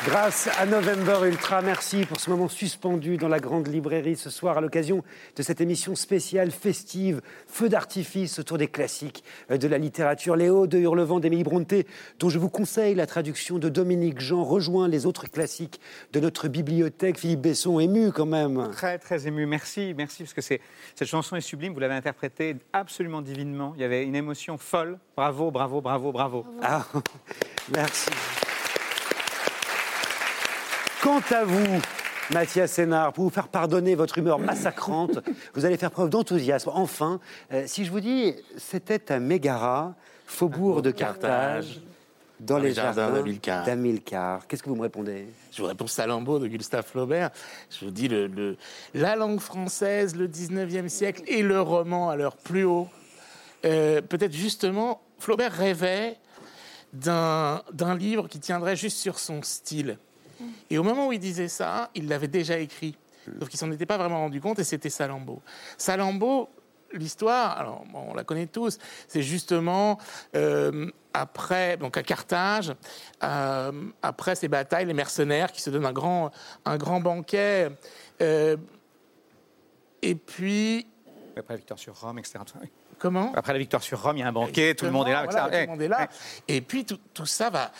grâce à November Ultra. Merci pour ce moment suspendu dans la grande librairie ce soir à l'occasion de cette émission spéciale festive, feu d'artifice autour des classiques de la littérature. Hauts de Hurlevent d'Émilie Bronté, dont je vous conseille la traduction de Dominique Jean, rejoint les autres classiques de notre bibliothèque. Philippe Besson, ému quand même. Très, très ému. Merci, merci, parce que cette chanson est sublime. Vous l'avez interprétée absolument divinement. Il y avait une émotion folle. Bravo, bravo, bravo, bravo. Ah, merci. Quant à vous, Mathias Sénard, pour vous faire pardonner votre humeur massacrante, vous allez faire preuve d'enthousiasme. Enfin, euh, si je vous dis, c'était à Mégara, faubourg de Carthage, dans, les, jardins, d'Amilcar. d'Amilcar. Qu'est-ce que vous me répondez? Je vous réponds Salammbô de Gustave Flaubert. Je vous dis le, le- la langue française, le 19e siècle et le roman à leur plus haut. Euh, Peut-être justement, Flaubert rêvait d'un livre qui tiendrait juste sur son style. Et au moment où il disait ça, il l'avait déjà écrit. Sauf qu'il s'en était pas vraiment rendu compte et c'était Salammbô. Salammbô, l'histoire, alors bon, on la connaît tous, c'est justement euh, après, donc à Carthage, euh, après ces batailles, les mercenaires qui se donnent un grand, un grand banquet. euh, et puis, Après la victoire sur Rome, etc. comment? Après la victoire sur Rome, il y a un banquet, tout le monde est là. Voilà, etc. tout le monde est là. Et puis tout, tout ça va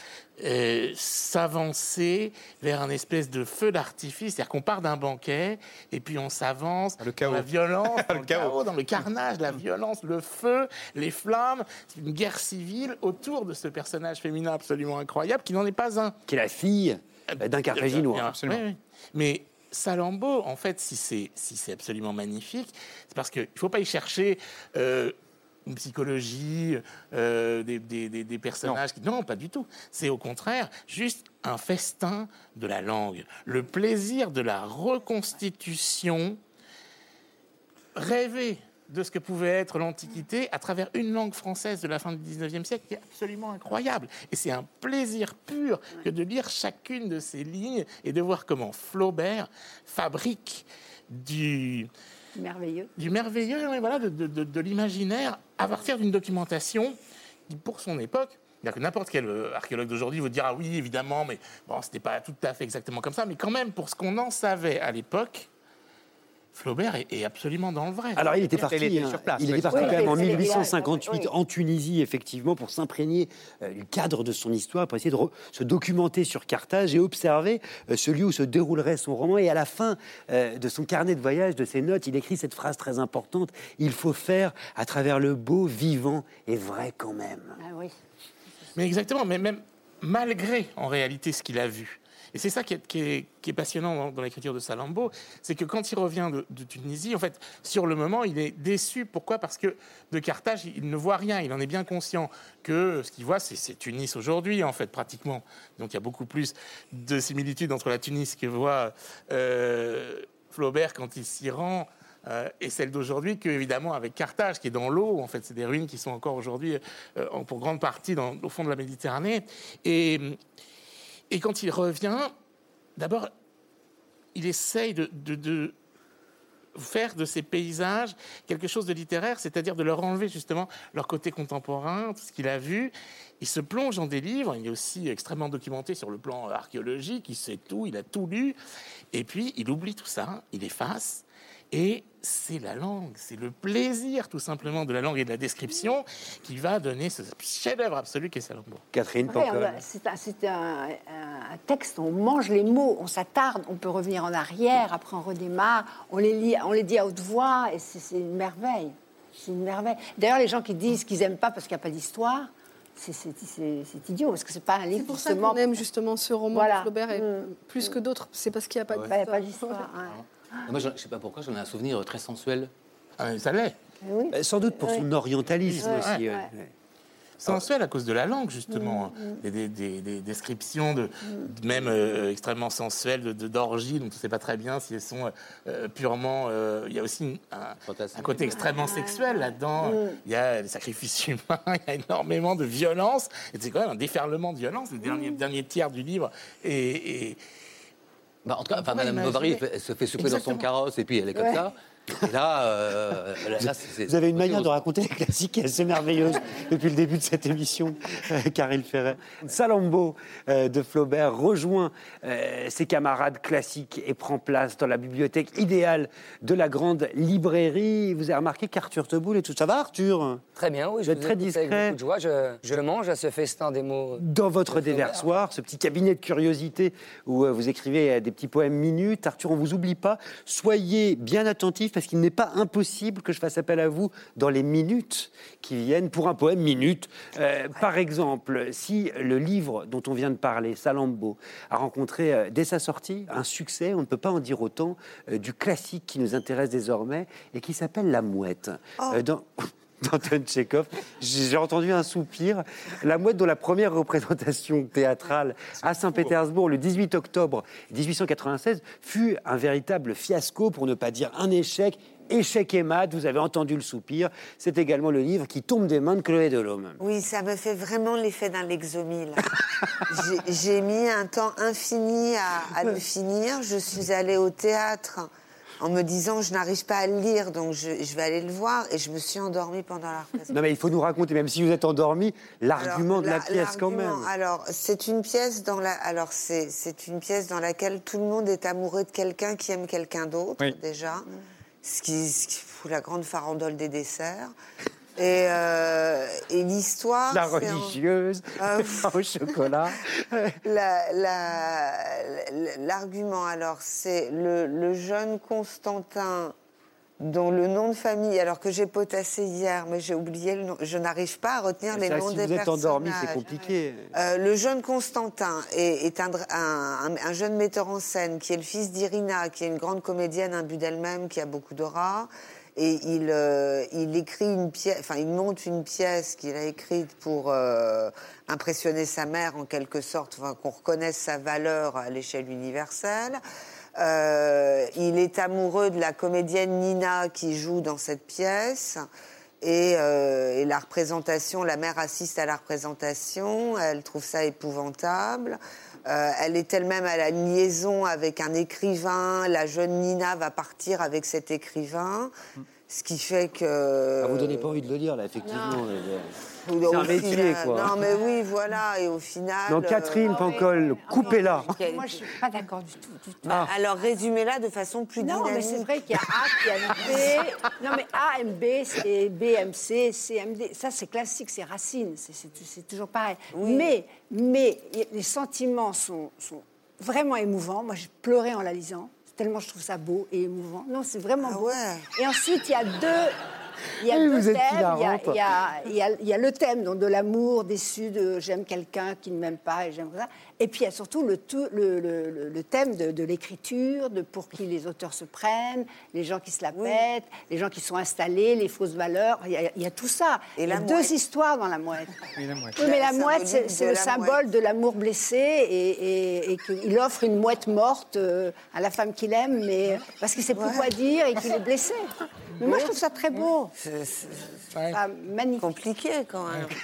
euh, s'avancer vers un espèce de feu d'artifice. C'est-à-dire qu'on part d'un banquet et puis on s'avance Le chaos. dans la violence, dans Le le chaos. chaos, dans le carnage, la violence, le feu, les flammes. C'est une guerre civile autour de ce personnage féminin absolument incroyable qui n'en est pas un. Qui est la fille euh, d'un Carthaginois. Absolument. Oui, oui. Mais Salammbô, en fait, si c'est si c'est absolument magnifique, c'est parce qu'il ne faut pas y chercher euh, une psychologie, euh, des, des- des- des personnages. qui- Non. pas du tout. C'est au contraire juste un festin de la langue, le plaisir de la reconstitution rêvée de ce que pouvait être l'Antiquité à travers une langue française de la fin du 19e siècle qui est absolument incroyable. Et c'est un plaisir pur que de lire chacune de ces lignes et de voir comment Flaubert fabrique du, Merveilleux. du merveilleux, voilà, de, de- de- l'imaginaire à partir d'une documentation qui, pour son époque, que n'importe quel euh, archéologue d'aujourd'hui vous dira oui, évidemment, mais bon, c'était pas tout à fait exactement comme ça, mais quand même, pour ce qu'on en savait à l'époque, Flaubert est, est absolument dans le vrai. Alors il était Il parti, était hein, sur place, il était parti Oui, quand même en il était- 1858 oui. en Tunisie, effectivement, pour s'imprégner euh, du cadre de son histoire, pour essayer de se documenter sur Carthage et observer euh, ce lieu où se déroulerait son roman. Et à la fin euh, de son carnet de voyage, de ses notes, il écrit cette phrase très importante Il faut faire à travers le beau, vivant et vrai quand même. Ah oui. Mais exactement, mais même malgré en réalité ce qu'il a vu. Et c'est ça qui est, passionnant dans, l'écriture de Salammbô, c'est que quand il revient de, Tunisie, en fait, sur le moment, il est déçu. Pourquoi? Parce que de Carthage, il ne voit rien. Il en est bien conscient que ce qu'il voit, c'est Tunis aujourd'hui, en fait, pratiquement. Donc il y a beaucoup plus de similitudes entre la Tunis que voit euh, Flaubert quand il s'y rend euh, et celle d'aujourd'hui qu'évidemment avec Carthage, qui est dans l'eau. En fait, c'est des ruines qui sont encore aujourd'hui, euh, pour grande partie, au fond de la Méditerranée. Et, et quand il revient, d'abord, il essaye de, faire de ces paysages quelque chose de littéraire, c'est-à-dire de leur enlever justement leur côté contemporain, tout ce qu'il a vu. Il se plonge dans des livres, il est aussi extrêmement documenté sur le plan archéologique, il sait tout, il a tout lu, et puis il oublie tout ça, il efface, et c'est la langue, c'est le plaisir tout simplement de la langue et de la description qui va donner ce chef-d'œuvre absolu qu'est Salammbô. Catherine a- C'est un, un- un texte, on mange les mots, on s'attarde, on peut revenir en arrière, après on redémarre, on les, lit, on les dit à haute voix, et c'est une merveille. C'est une merveille. D'ailleurs, les gens qui disent qu'ils n'aiment pas parce qu'il n'y a pas d'histoire, c'est- idiot, parce que c'est pas un livre C'est pour ça qu'on aime justement ce roman Voilà. de Flaubert et Mm. plus que d'autres. C'est parce qu'il n'y a pas il n'y a pas d'histoire. Moi, je ne sais pas pourquoi, j'en ai un souvenir très sensuel. Ah, ça l'est. Oui. Euh, Sans doute pour son orientalisme aussi. sensuel à cause de la langue justement Mm, des, des- des- des descriptions de même euh, extrêmement sensuelles de de- d'orgies dont on ne sait pas très bien si elles sont euh, purement euh, il y a aussi un, côté extrêmement sexuel là-dedans Mm. il y a des sacrifices humains il y a énormément de violence et c'est quand même un déferlement de violence les Mm. derniers, derniers tiers du livre et, et- Bah, en tout cas, enfin, Madame Bovary, elle, se fait souper dans son carrosse et puis elle est comme Ouais. ça. Et là, euh, là, Vous avez une manière de raconter les classiques qui est assez merveilleuse depuis le début de cette émission, euh, Caril Ferret. Salammbô euh, de Flaubert rejoint euh, ses camarades classiques et prend place dans la bibliothèque idéale de la grande librairie. Vous avez remarqué qu'Arthur Teboul et tout ça va, Arthur? Très bien, oui, je vous très avec discret. beaucoup de joie. Je, je mange à ce festin des mots. Dans votre déversoir, ce petit cabinet de curiosité où euh, vous écrivez euh, des petits poèmes minutes. Arthur, on vous oublie pas. Soyez bien attentifs parce qu'il n'est pas impossible que je fasse appel à vous dans les minutes qui viennent pour un poème minute. Euh, par exemple, si le livre dont on vient de parler, Salammbô, a rencontré euh, dès sa sortie un succès, on ne peut pas en dire autant, euh, du classique qui nous intéresse désormais et qui s'appelle La Mouette. Dans- d'Anton Tchekhov. J'ai entendu un soupir. La mouette dont la première représentation théâtrale à Saint-Pétersbourg le 18 octobre 1896 fut un véritable fiasco, pour ne pas dire un échec. Échec et mat, vous avez entendu le soupir. C'est également le livre qui tombe des mains de Chloé Delhomme. Oui, ça me fait vraiment l'effet d'un Lexomil. J'ai- J'ai mis un temps infini à, à le finir. Je suis allée au théâtre en me disant je n'arrive pas à le lire, donc je, je vais aller le voir. Et je me suis endormie pendant la représentation. Non mais il faut nous raconter, même si vous êtes endormi, l'argument de la, la- pièce quand même. Alors, c'est une pièce dans la. Alors, c'est c'est une pièce dans laquelle tout le monde est amoureux de quelqu'un qui aime quelqu'un d'autre Oui. déjà, ce qui, ce qui fout la grande farandole des desserts. Et, euh, et l'histoire. La religieuse, Ah, pain au chocolat. la- la- L'argument, alors, c'est le, le jeune Constantin dont le nom de famille, alors que j'ai potassé hier, mais j'ai oublié le nom, je n'arrive pas à retenir les noms si des vous êtes personnages. endormi, c'est compliqué. Euh, le jeune Constantin est, est un, un- un- un jeune metteur en scène qui est le fils d'Irina, qui est une grande comédienne, un but d'elle-même, qui a beaucoup d'aura. Et il, euh, il écrit une pièce, enfin, il monte une pièce qu'il a écrite pour euh, impressionner sa mère, en quelque sorte, qu'on reconnaisse sa valeur à l'échelle universelle. Euh, il est amoureux de la comédienne Nina qui joue dans cette pièce. Et, et la représentation, la mère assiste à la représentation, elle trouve ça épouvantable. Euh, elle est elle-même à la liaison avec un écrivain. La jeune Nina va partir avec cet écrivain, ce qui fait que. Ah, vous donnez pas envie de le lire là, effectivement. Au C'est un final- quoi. Non, mais oui, voilà. Et au final. Non, Catherine euh, Pancol, coupez-la. Moi, je suis pas d'accord du tout. du tout. bah, Alors, résumez-la de façon plus Non, mais dynamique. c'est vrai qu'il y a A, qu'il y a B. Non, mais A, M, B, c'est B, M, C, C, M, D. Ça, c'est classique, c'est Racine. C'est- toujours pareil. Mais, mais les sentiments sont, sont vraiment émouvants. Moi, j'ai pleuré en la lisant. Tellement je trouve ça beau et émouvant. Non, c'est vraiment Ah beau. ouais. Et ensuite, il y a deux. Il y a deux vous êtes thèmes. Il y a, hilarante. il y a- il y a- il y a le thème donc, de l'amour déçu, de j'aime quelqu'un qui ne m'aime pas et j'aime ça. Et puis il y a surtout le, tout- le, le- le- le thème de, de l'écriture, de pour qui les auteurs se prennent, les gens qui se la pètent, les gens qui sont installés, les fausses valeurs. Il y a, il y a tout ça. Et il y a deux mouette. histoires dans la mouette. Et la mouette. Oui, mais la mouette, c'est le symbole mouette. de l'amour blessé et, et- et qu'il offre une mouette morte euh, à la femme qu'il aime, mais parce qu'il sait plus Ouais. quoi dire et qu'il est blessé. Mais moi, je trouve ça très beau. C'est c'est Ah, magnifique. compliqué quand même.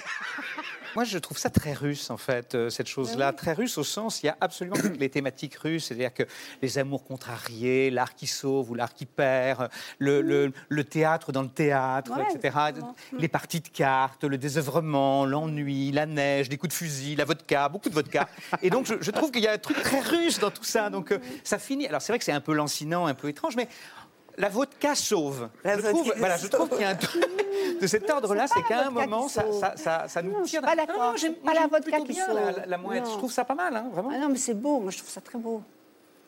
Moi, je trouve ça très russe, en fait, euh, cette chose-là. Très russe au sens, il y a absolument toutes les thématiques russes, c'est-à-dire que les amours contrariés, l'art qui sauve ou l'art qui perd, le, le- le théâtre dans le théâtre, Ouais, etc. exactement. Les parties de cartes, le désœuvrement, l'ennui, la neige, des coups de fusil, la vodka, beaucoup de vodka. Et donc, je, je trouve qu'il y a un truc très russe dans tout ça. Donc, euh, ça finit. Alors, c'est vrai que c'est un peu lancinant, un peu étrange, mais. La vodka sauve. La je trouve, voilà, je trouve qu'il y a un truc de cet ordre-là, C'est qu'à un moment, ça, sauve. ça, ça, ça nous Non, je tire. suis pas d'accord. J'aime pas la vodka qui sauve. La, la- la. Non. Je trouve ça pas mal, hein, vraiment. Ah non, mais c'est beau. Moi, je trouve ça très beau.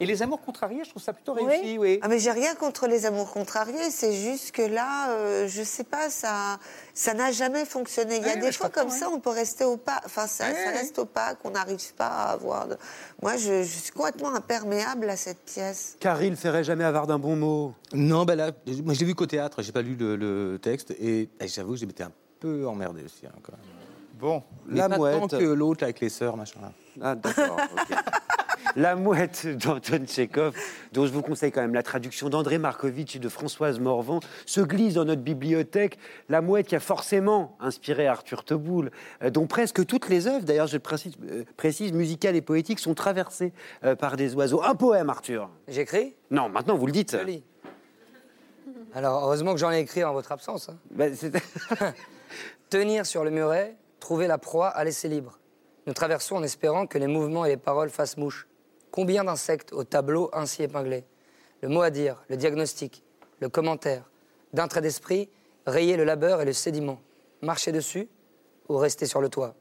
Et les amours contrariés, je trouve ça plutôt Oui. réussi, oui. Ah mais j'ai rien contre les amours contrariés, c'est juste que là, euh, je sais pas, ça, ça n'a jamais fonctionné. Il y a des fois comme ouais. ça, on peut rester opaque. Enfin, ça, Ouais, ça reste opaque, on n'arrive pas à avoir. De... Moi, je, je suis complètement imperméable à cette pièce. Car il ferait jamais avoir d'un bon mot. Non, ben là, moi je l'ai vu qu'au théâtre, j'ai pas lu le, le texte et, j'avoue que j'ai été un peu emmerdé aussi. hein, quand même. Bon. Mais La pas tant mouette. que l'autre avec les sœurs, machin. Là. Ah, d'accord. ok. La mouette d'Anton Tchekhov, dont je vous conseille quand même la traduction d'André Markovitch et de Françoise Morvan, se glisse dans notre bibliothèque. La mouette qui a forcément inspiré Arthur Teboul, euh, dont presque toutes les œuvres, d'ailleurs je précise, euh, précise, musicales et poétiques, sont traversées euh, par des oiseaux. Un poème, Arthur. J'écris? Non, maintenant vous le dites. Je lis. Alors, heureusement que j'en ai écrit en votre absence. hein. Ben, Tenir sur le muret, trouver la proie à laisser libre. Nous traversons en espérant que les mouvements et les paroles fassent mouche. Combien d'insectes au tableau ainsi épinglé Le mot à dire, le diagnostic, le commentaire. D'un trait d'esprit, rayer le labeur et le sédiment. Marcher dessus ou rester sur le toit?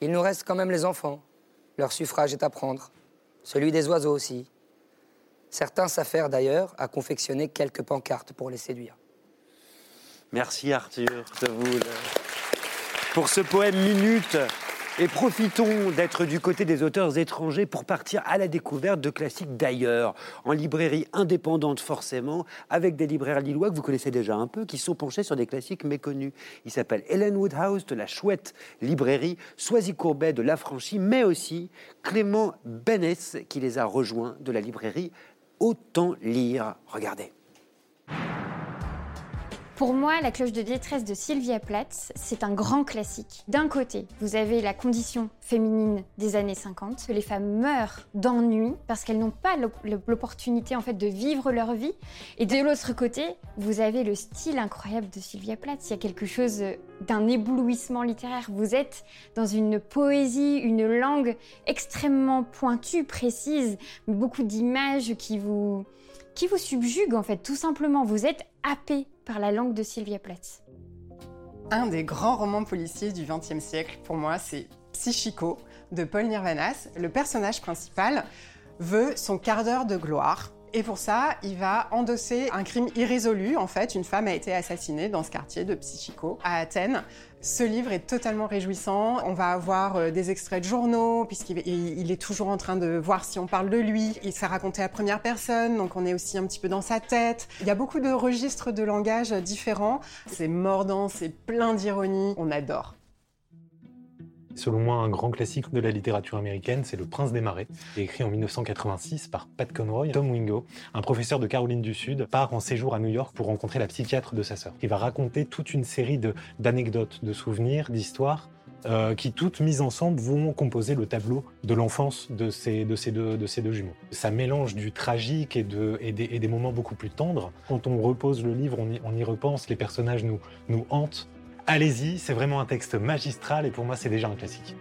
Il nous reste quand même les enfants. Leur suffrage est à prendre. Celui des oiseaux aussi. Certains s'affairent d'ailleurs à confectionner quelques pancartes pour les séduire. Merci Arthur Teboul pour ce poème minute. Et profitons d'être du côté des auteurs étrangers pour partir à la découverte de classiques d'ailleurs, en librairie indépendante forcément, avec des libraires lillois que vous connaissez déjà un peu, qui sont penchés sur des classiques méconnus. Il s'appelle Helen Woodhouse de la chouette librairie, Soisy Courbet de l'Affranchi, mais aussi Clément Bénès qui les a rejoints de la librairie Autant lire. Regardez. Pour moi, La cloche de détresse de Sylvia Plath, c'est un grand classique. D'un côté, vous avez la condition féminine des années 50, que les femmes meurent d'ennui parce qu'elles n'ont pas l'op- l'opportunité en fait de vivre leur vie. Et de l'autre côté, vous avez le style incroyable de Sylvia Plath. Il y a quelque chose d'un éblouissement littéraire. Vous êtes dans une poésie, une langue extrêmement pointue, précise, beaucoup d'images qui vous qui vous subjuguent en fait, tout simplement. Vous êtes happé par la langue de Sylvia Plath. Un des grands romans policiers du XXe siècle, pour moi, c'est Psychico de Paul Nirvanas. Le personnage principal veut son quart d'heure de gloire. Et pour ça, il va endosser un crime irrésolu. En fait, une femme a été assassinée dans ce quartier de Psychico, à Athènes. Ce livre est totalement réjouissant. On va avoir euh, des extraits de journaux, puisqu'il il- il est toujours en train de voir si on parle de lui. Il s'est raconté à première personne, donc on est aussi un petit peu dans sa tête. Il y a beaucoup de registres de langage différents. C'est mordant, c'est plein d'ironie. On adore. Selon moi, un grand classique de la littérature américaine, c'est Le Prince des Marais, écrit en 1986 par Pat Conroy. Tom Wingo, un professeur de Caroline du Sud, part en séjour à New York pour rencontrer la psychiatre de sa sœur. Il va raconter toute une série d'anecdotes, de, souvenirs, d'histoires. euh, qui toutes mises ensemble vont composer le tableau de l'enfance de ces, de, ces deux, jumeaux. Ça mélange du tragique et, de, et, des, moments beaucoup plus tendres. Quand on repose le livre, on y, repense, les personnages nous hantent. Allez-y, c'est vraiment un texte magistral et pour moi c'est déjà un classique.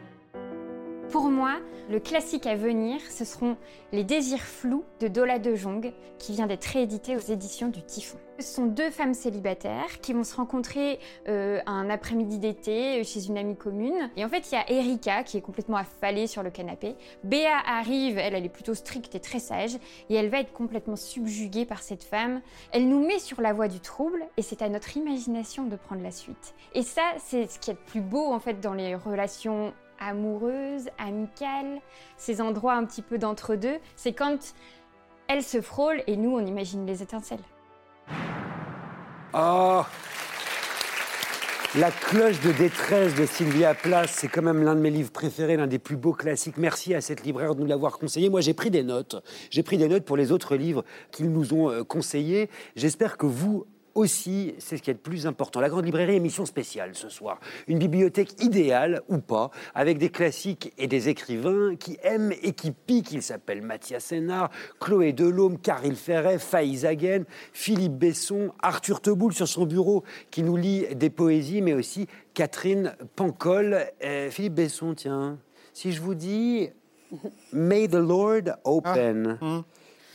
Pour moi, le classique à venir, ce seront Les désirs flous de Dola de Jong, qui vient d'être réédité aux éditions du Typhon. Ce sont deux femmes célibataires qui vont se rencontrer euh, un après-midi d'été euh, chez une amie commune. Et en fait, il y a Erika qui est complètement affalée sur le canapé. Béa arrive, elle, elle est plutôt stricte et très sage, et elle va être complètement subjuguée par cette femme. Elle nous met sur la voie du trouble, et c'est à notre imagination de prendre la suite. Et ça, c'est ce qui est le plus beau en fait dans les relations amoureuses, amicales, ces endroits un petit peu d'entre-deux, c'est quand elles se frôlent et nous on imagine les étincelles. Oh La cloche de détresse de Sylvia Plath, c'est quand même l'un de mes livres préférés, l'un des plus beaux classiques. Merci à cette libraire de nous l'avoir conseillé. Moi, j'ai pris des notes. J'ai pris des notes pour les autres livres qu'ils nous ont euh, conseillés. J'espère que vous aussi, c'est ce qui est le plus important. La Grande Librairie, émission spéciale ce soir. Une bibliothèque idéale ou pas, avec des classiques et des écrivains qui aiment et qui piquent. Ils s'appellent Mathias Sénard, Chloé Delhomme, Caril Ferret, Faïs Hagen, Philippe Besson, Arthur Teboul sur son bureau qui nous lit des poésies, mais aussi Catherine Pancol. Euh, Philippe Besson, tiens, si je vous dis May the Lord open.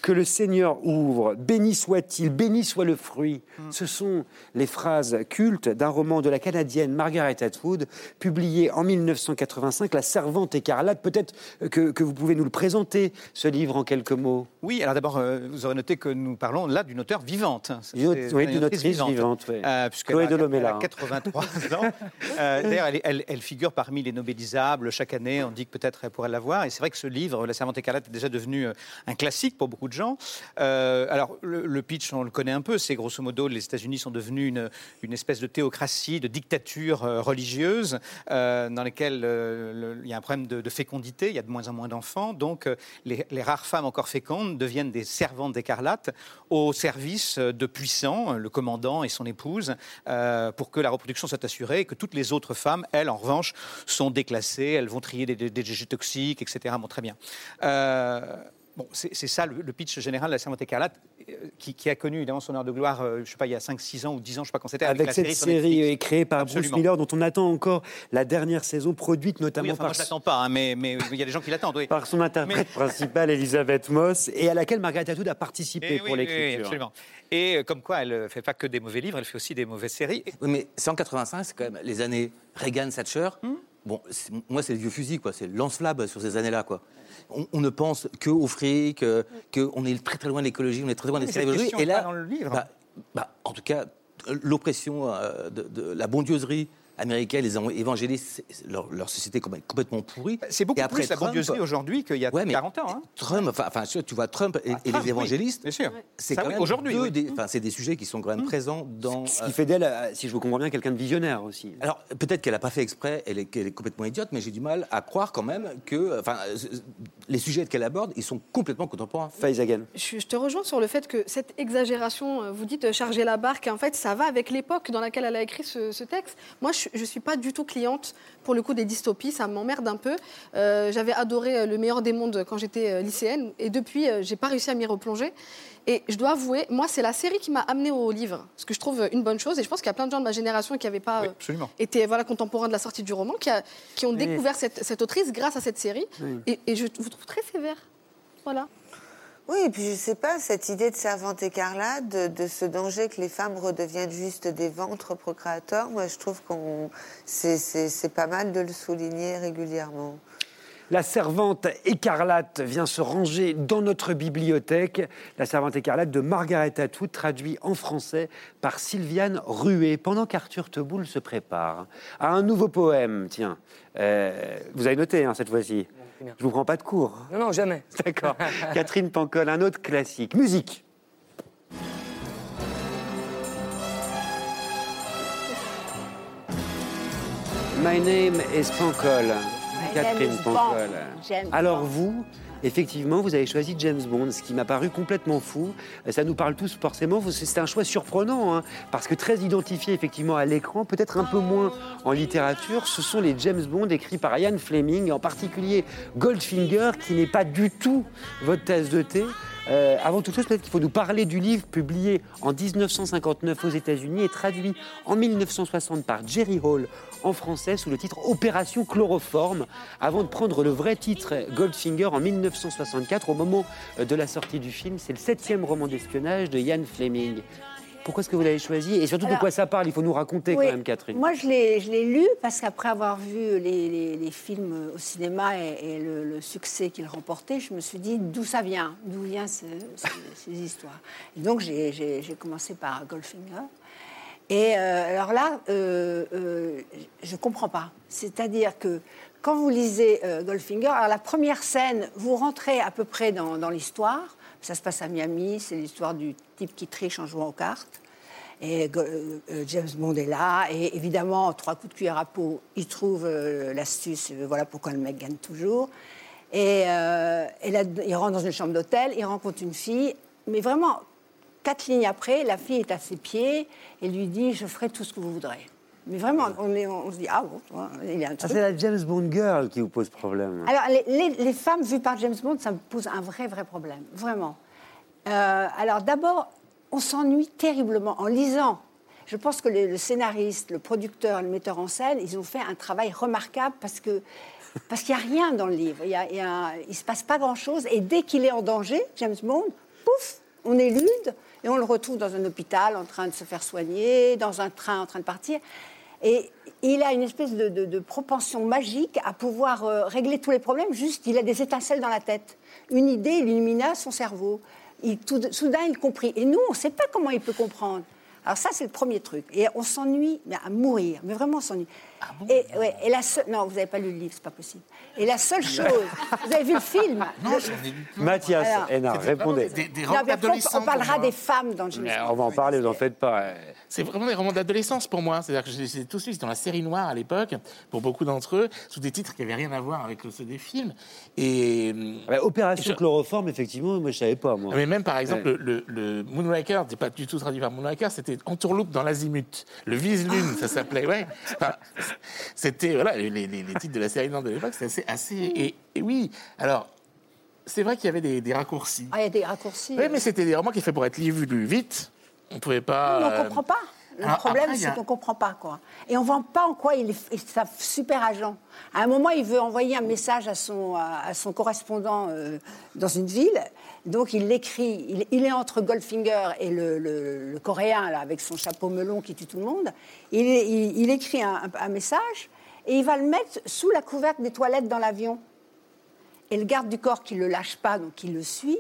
Que le Seigneur ouvre, béni soit-il, béni soit le fruit. Ce sont les phrases cultes d'un roman de la Canadienne Margaret Atwood, publié en 1985, La Servante écarlate. Peut-être que, que vous pouvez nous le présenter, ce livre, en quelques mots. Oui, alors d'abord, euh, vous aurez noté que nous parlons là d'une auteure vivante. Oui, d'une autrice vivante, oui. Euh, puisqu'elle Chloé a là, hein. 83 ans. Euh, D'ailleurs, elle, elle- elle figure parmi les nobelisables. Chaque année, on dit que peut-être elle pourrait l'avoir. Et c'est vrai que ce livre, La Servante écarlate, est déjà devenu euh, un classique pour beaucoup gens. Euh, alors, le, pitch, on le connaît un peu. C'est grosso modo, les États-Unis sont devenus une, espèce de théocratie, de dictature euh, religieuse, euh, dans lesquelles euh, le- il y a un problème de, fécondité. Il y a de moins en moins d'enfants. Donc, les, rares femmes encore fécondes deviennent des servantes d'écarlate au service de puissants, le commandant et son épouse, pour que la reproduction soit assurée et que toutes les autres femmes, elles, en revanche, sont déclassées. Elles vont trier des, des déchets toxiques, etc. Bon, très bien. Bon, c'est c'est ça le, le pitch général de la Servante écarlate, euh, qui, qui a connu évidemment son heure de gloire, euh, je sais pas, il y a 5, 6 ans ou 10 ans, je sais pas quand c'était. Avec, la cette série euh, créée par Bruce Absolument. Miller, dont on attend encore la dernière saison, produite notamment Oui, enfin, moi par je l'attends pas, hein, mais mais il y a des gens qui l'attendent. Oui. par son interprète principale, Elisabeth Moss, et à laquelle Margaret Atwood a participé Eh oui, pour oui, oui, l'écriture. absolument. Et comme quoi, elle ne fait pas que des mauvais livres, elle fait aussi des mauvaises séries. Oui, mais 185, c'est quand même les années Reagan-Thatcher. Bon, moi, c'est le vieux fusil, quoi. C'est le lance-flamme sur ces années-là, quoi. On, on ne pense que au fric, euh, qu'on est très très loin de l'écologie, on est très loin des question Et là, dans le livre. bah, bah, en tout cas, l'oppression euh, de, de la bondieuserie américaine, les évangélistes, leur, leur société est complètement- complètement pourrie. C'est beaucoup Et après plus la Trump- bondieuserie aujourd'hui qu'il y a Ouais, mais 40 ans. hein. Trump, enfin, tu vois, Trump et, et Trump, oui, les évangélistes, c'est quand oui, même aujourd'hui, deux oui. des- enfin, c'est des sujets qui sont quand même présents dans. Ce euh, qui fait d'elle, euh, si je vous comprends bien, quelqu'un de visionnaire aussi. alors, peut-être qu'elle n'a pas fait exprès, elle est, qu'elle est complètement idiote, mais j'ai du mal à croire quand même que enfin, euh, les sujets qu'elle aborde, ils sont complètement contemporains. Faïs Hagen. Je, je te rejoins sur le fait que cette exagération, euh, vous dites euh, charger la barque, en fait, ça va avec l'époque dans laquelle elle a écrit ce, ce texte. Moi, je ne suis pas du tout cliente, pour le coup, des dystopies, ça m'emmerde un peu. Euh, J'avais adoré euh, Le meilleur des mondes quand j'étais euh, lycéenne, et depuis, euh, j'ai pas réussi à m'y replonger. Et je dois avouer, moi, c'est la série qui m'a amenée au livre, ce que je trouve une bonne chose. Et je pense qu'il y a plein de gens de ma génération qui n'avaient pas Oui, été voilà, contemporains de la sortie du roman, qui, a- qui ont Oui. découvert cette, cette autrice grâce à cette série. Oui. Et, et je vous trouve très sévère. Voilà. Oui, et puis je sais pas, cette idée de servante écarlate, de, ce danger que les femmes redeviennent juste des ventres procréateurs, moi je trouve qu'on c'est pas mal de le souligner régulièrement. La servante écarlate vient se ranger dans notre bibliothèque. La servante écarlate de Margaret Atwood, traduit en français par Sylviane Ruet, pendant qu'Arthur Teboul se prépare à un nouveau poème. Tiens, euh, vous avez noté hein, cette fois-ci. Je vous prends pas de cours. Non, non, jamais. D'accord. Catherine Pancol, un autre classique. Musique. My name is Pancol. My Catherine name is Pancol. Alors vous, effectivement, vous avez choisi James Bond, ce qui m'a paru complètement fou. Ça nous parle tous forcément. C'est un choix surprenant, hein, parce que très identifié effectivement à l'écran, peut-être un peu moins en littérature. Ce sont les James Bond écrits par Ian Fleming, et en particulier Goldfinger, qui n'est pas du tout votre tasse de thé. Euh, avant toute chose, peut-être qu'il faut nous parler du livre publié en 1959 aux États-Unis et traduit en 1960 par Jerry Hall en français sous le titre Opération Chloroforme, avant de prendre le vrai titre Goldfinger en 1964, au moment de la sortie du film. C'est le septième roman d'espionnage de Ian Fleming. Pourquoi est-ce que vous l'avez choisi? Et surtout, de quoi ça parle? Il faut nous raconter Oui. quand même, Catherine. Moi, je l'ai, je l'ai lu parce qu'après avoir vu les, les- les films au cinéma et, et le, le succès qu'ils remportaient, je me suis dit d'où ça vient, d'où viennent ce- ce- ces histoires? Et donc, j'ai commencé par Goldfinger. Et euh, alors là, euh, euh, je ne comprends pas. C'est-à-dire que quand vous lisez Goldfinger, alors la première scène, vous rentrez à peu près dans, l'histoire. Ça se passe à Miami, c'est l'histoire du type qui triche en jouant aux cartes. Et James Bond est là, et évidemment, en trois coups de cuillère à peau, il trouve l'astuce, voilà pourquoi le mec gagne toujours. Et là, il rentre dans une chambre d'hôtel, il rencontre une fille, mais vraiment, quatre lignes après, la fille est à ses pieds et lui dit Je ferai tout ce que vous voudrez. Mais vraiment, on, est- on se dit Ah bon, il y a un Ah, truc. c'est la James Bond girl qui vous pose problème. Alors, les, les- les femmes vues par James Bond, ça me pose un vrai, vrai problème, vraiment. Euh, alors, d'abord, on s'ennuie terriblement en lisant. Je pense que le, le scénariste, le producteur, le metteur en scène, ils ont fait un travail remarquable parce que parce qu'il n'y a rien dans le livre. Il ne se passe pas grand-chose. Et dès qu'il est en danger, James Bond, pouf, on élude et on le retrouve dans un hôpital en train de se faire soigner, dans un train en train de partir. Et il a une espèce de, propension magique à pouvoir euh, régler tous les problèmes. Juste, il a des étincelles dans la tête. Une idée, il illumina son cerveau. Soudain, il comprit. Et nous, on ne sait pas comment il peut comprendre. Alors ça, c'est le premier truc. Et on s'ennuie à mourir. Mais vraiment, on s'ennuie. Et, ouais, et la seule... Non, vous n'avez pas lu le livre, c'est pas possible. Et la seule chose... vous avez vu le film Non, Le- j'en ai. Mathias Hénard, répondez. Des, des Non, robes mais après, on- parlera des femmes dans James Mais Bond. on va en parler, vous en faites pas. C'est vraiment des romans d'adolescence pour moi. C'est-à-dire que j'ai tous lu dans la série noire à l'époque, pour beaucoup d'entre eux, sous des titres qui n'avaient rien à voir avec ceux des films. Et. Ouais, Opération Je- chloroforme, effectivement, moi je savais pas, moi. Mais même par exemple, Ouais. le, le, le Moonraker, c'est pas du tout traduit par Moonraker, c'était Entourloupe dans l'azimut. Le vise-lune, ça s'appelait. Ouais. Enfin, c'était voilà les, les- les titres de la série de l'époque, c'était assez, assez et, et oui. Alors, c'est vrai qu'il y avait des, des raccourcis. Ah, il y a des raccourcis. Oui, mais c'était des romans qui étaient faits pour être lus vite. On pouvait pas. On euh, ne comprend pas. Le alors, problème, c'est a- qu'on ne comprend pas. Quoi. Et on ne voit pas en quoi il est, un super agent. À un moment, il veut envoyer un message à son, à, à son correspondant euh, dans une ville. Donc, il l'écrit. Il, est entre Goldfinger et le, Coréen, là, avec son chapeau melon qui tue tout le monde. Il, écrit un, un- message et il va le mettre sous la couvercle des toilettes dans l'avion. Et le garde du corps qui ne le lâche pas, donc qui le suit,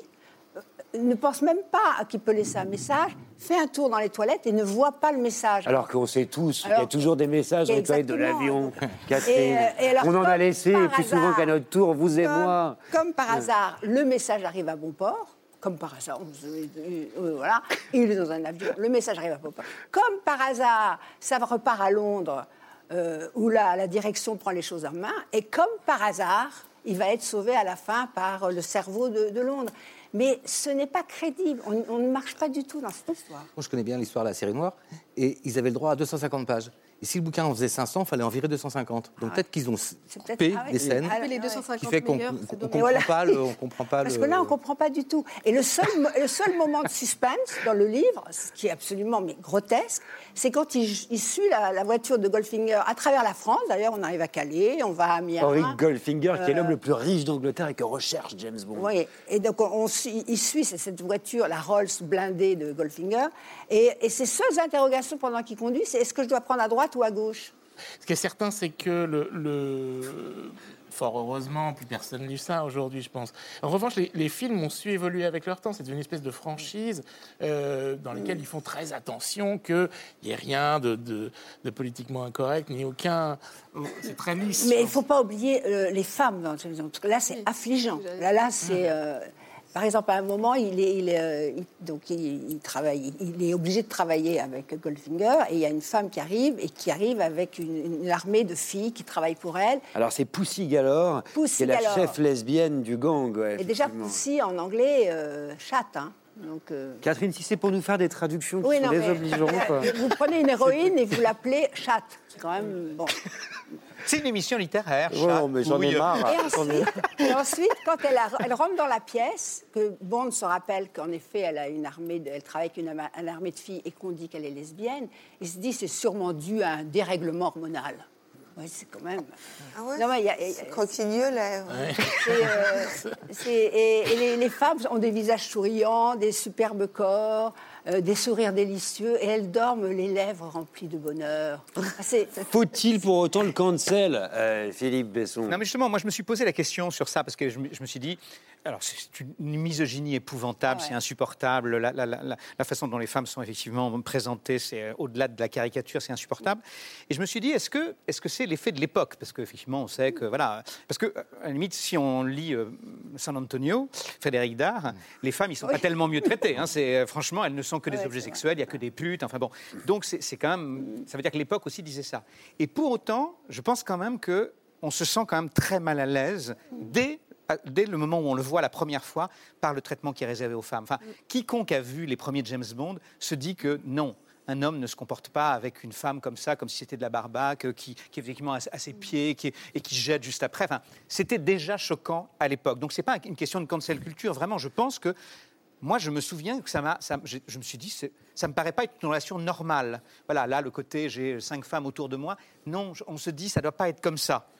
ne pense même pas qu'il peut laisser un message, fait un tour dans les toilettes et ne voit pas le message. Alors qu'on sait tous qu'il y a toujours des messages dans les toilettes de l'avion. Catherine, Et, euh, et alors, on en a laissé plus souvent qu'à notre tour, vous et comme, moi. Comme par hasard, le message arrive à bon port. Comme par hasard, euh, euh, voilà, il est dans un avion, le message arrive à bon port. Comme par hasard, ça repart à Londres, euh, où la, la direction prend les choses en main, et comme par hasard, il va être sauvé à la fin par euh, le cerveau de, de Londres. Mais ce n'est pas crédible, on, on ne marche pas du tout dans cette histoire. Moi, je connais bien l'histoire de la série noire. Et ils avaient le droit à 250 pages. Et si le bouquin en faisait 500, il fallait en virer 250. Donc peut-être qu'ils ont coupé ah ouais. des scènes. Ah ouais, les ouais. 250 qui fait qu'on c'est comprend voilà. pas le, on comprend pas Parce le- que là, on ne comprend pas du tout. Et le seul, mo- le seul moment de suspense dans le livre, ce qui est absolument mais, grotesque, c'est quand il, il suit la, la voiture de Goldfinger à travers la France. D'ailleurs, on arrive à Calais, on va à Miami. Henry Goldfinger, qui est Euh, l'homme le plus riche d'Angleterre et que recherche James Bond. Oui, et donc on, on suit- il suit cette- cette voiture, la Rolls blindée de Goldfinger, et, et ses seules interrogations pendant qu'il conduit, c'est est-ce que je dois prendre à droite ou à gauche? Ce qui est certain, c'est que le, le- Fort heureusement, plus personne lit ça aujourd'hui, je pense. En revanche, les, films ont su évoluer avec leur temps. C'est devenu une espèce de franchise euh, dans laquelle ils font très attention qu'il n'y ait rien de, politiquement incorrect, ni aucun. C'est très lisse. Mais il ne faut pas oublier euh, les femmes dans James Bond, parce que là, c'est affligeant. Là, là c'est. euh, par exemple, à un moment, il, est, il, est, euh, il- donc il, il travaille, il est obligé de travailler avec Goldfinger, et il y a une femme qui arrive, et qui arrive avec une, une armée de filles qui travaillent pour elle. Alors c'est Pussy Galore, Pussy qui est la Galore. chef lesbienne du gang. ouais, Et déjà. Pussy, en anglais, euh, chatte. hein. Donc, euh, Catherine, si c'est pour nous faire des traductions qui Oui, sont non, mais- désobligeantes. vous prenez une héroïne et vous l'appelez chatte. C'est quand même. Bon. C'est une émission littéraire. Ouais, chat, non, mais j'en ai marre. Et ensuite, et ensuite, quand elle, a- elle rentre dans la pièce, que Bond se rappelle qu'en effet, elle a une armée, de- elle travaille avec une, armée de filles et qu'on dit qu'elle est lesbienne, il se dit c'est sûrement dû à un dérèglement hormonal. Oui, c'est quand même. Ah ouais? Non, mais il y a- il y a- Croquigneux, là. C'est, euh, et et les, les femmes ont des visages souriants, des superbes corps, euh, des sourires délicieux, et elles dorment les lèvres remplies de bonheur. Ah, Faut-il pour autant le cancel, euh, Philippe Besson? Non, mais justement, moi, je me suis posé la question sur ça parce que je me suis dit, alors, c'est une misogynie épouvantable, Ouais. c'est insupportable. La, la- la- la- la façon dont les femmes sont effectivement présentées, c'est euh, au-delà de la caricature, c'est insupportable. Et je me suis dit, est-ce que est-ce que c'est l'effet de l'époque? Parce qu'effectivement, on sait que voilà, parce que à la limite, si on lit euh, San Antonio, Frédéric Dard, les femmes, ils sont pas tellement mieux traitées. hein. C'est euh, franchement, elles ne sont que des Ouais, objets c'est sexuels, il y a que des putes. Enfin bon, donc c'est c'est quand même, ça veut dire que l'époque aussi disait ça. Et pour autant, je pense quand même que on se sent quand même très mal à l'aise dès dès le moment où on le voit la première fois par le traitement qui est réservé aux femmes. Enfin, quiconque a vu les premiers James Bond se dit que non, un homme ne se comporte pas avec une femme comme ça, comme si c'était de la barbaque, euh, qui, est effectivement à, ses pieds qui et qui jette juste après. Enfin, c'était déjà choquant à l'époque. Donc, c'est pas une question de cancel culture. Vraiment, je pense que moi, je me souviens que ça m'a, je, me suis dit, ça me paraît pas être une relation normale. Voilà, là, le côté, j'ai cinq femmes autour de moi. Non, on se dit, ça doit pas être comme ça,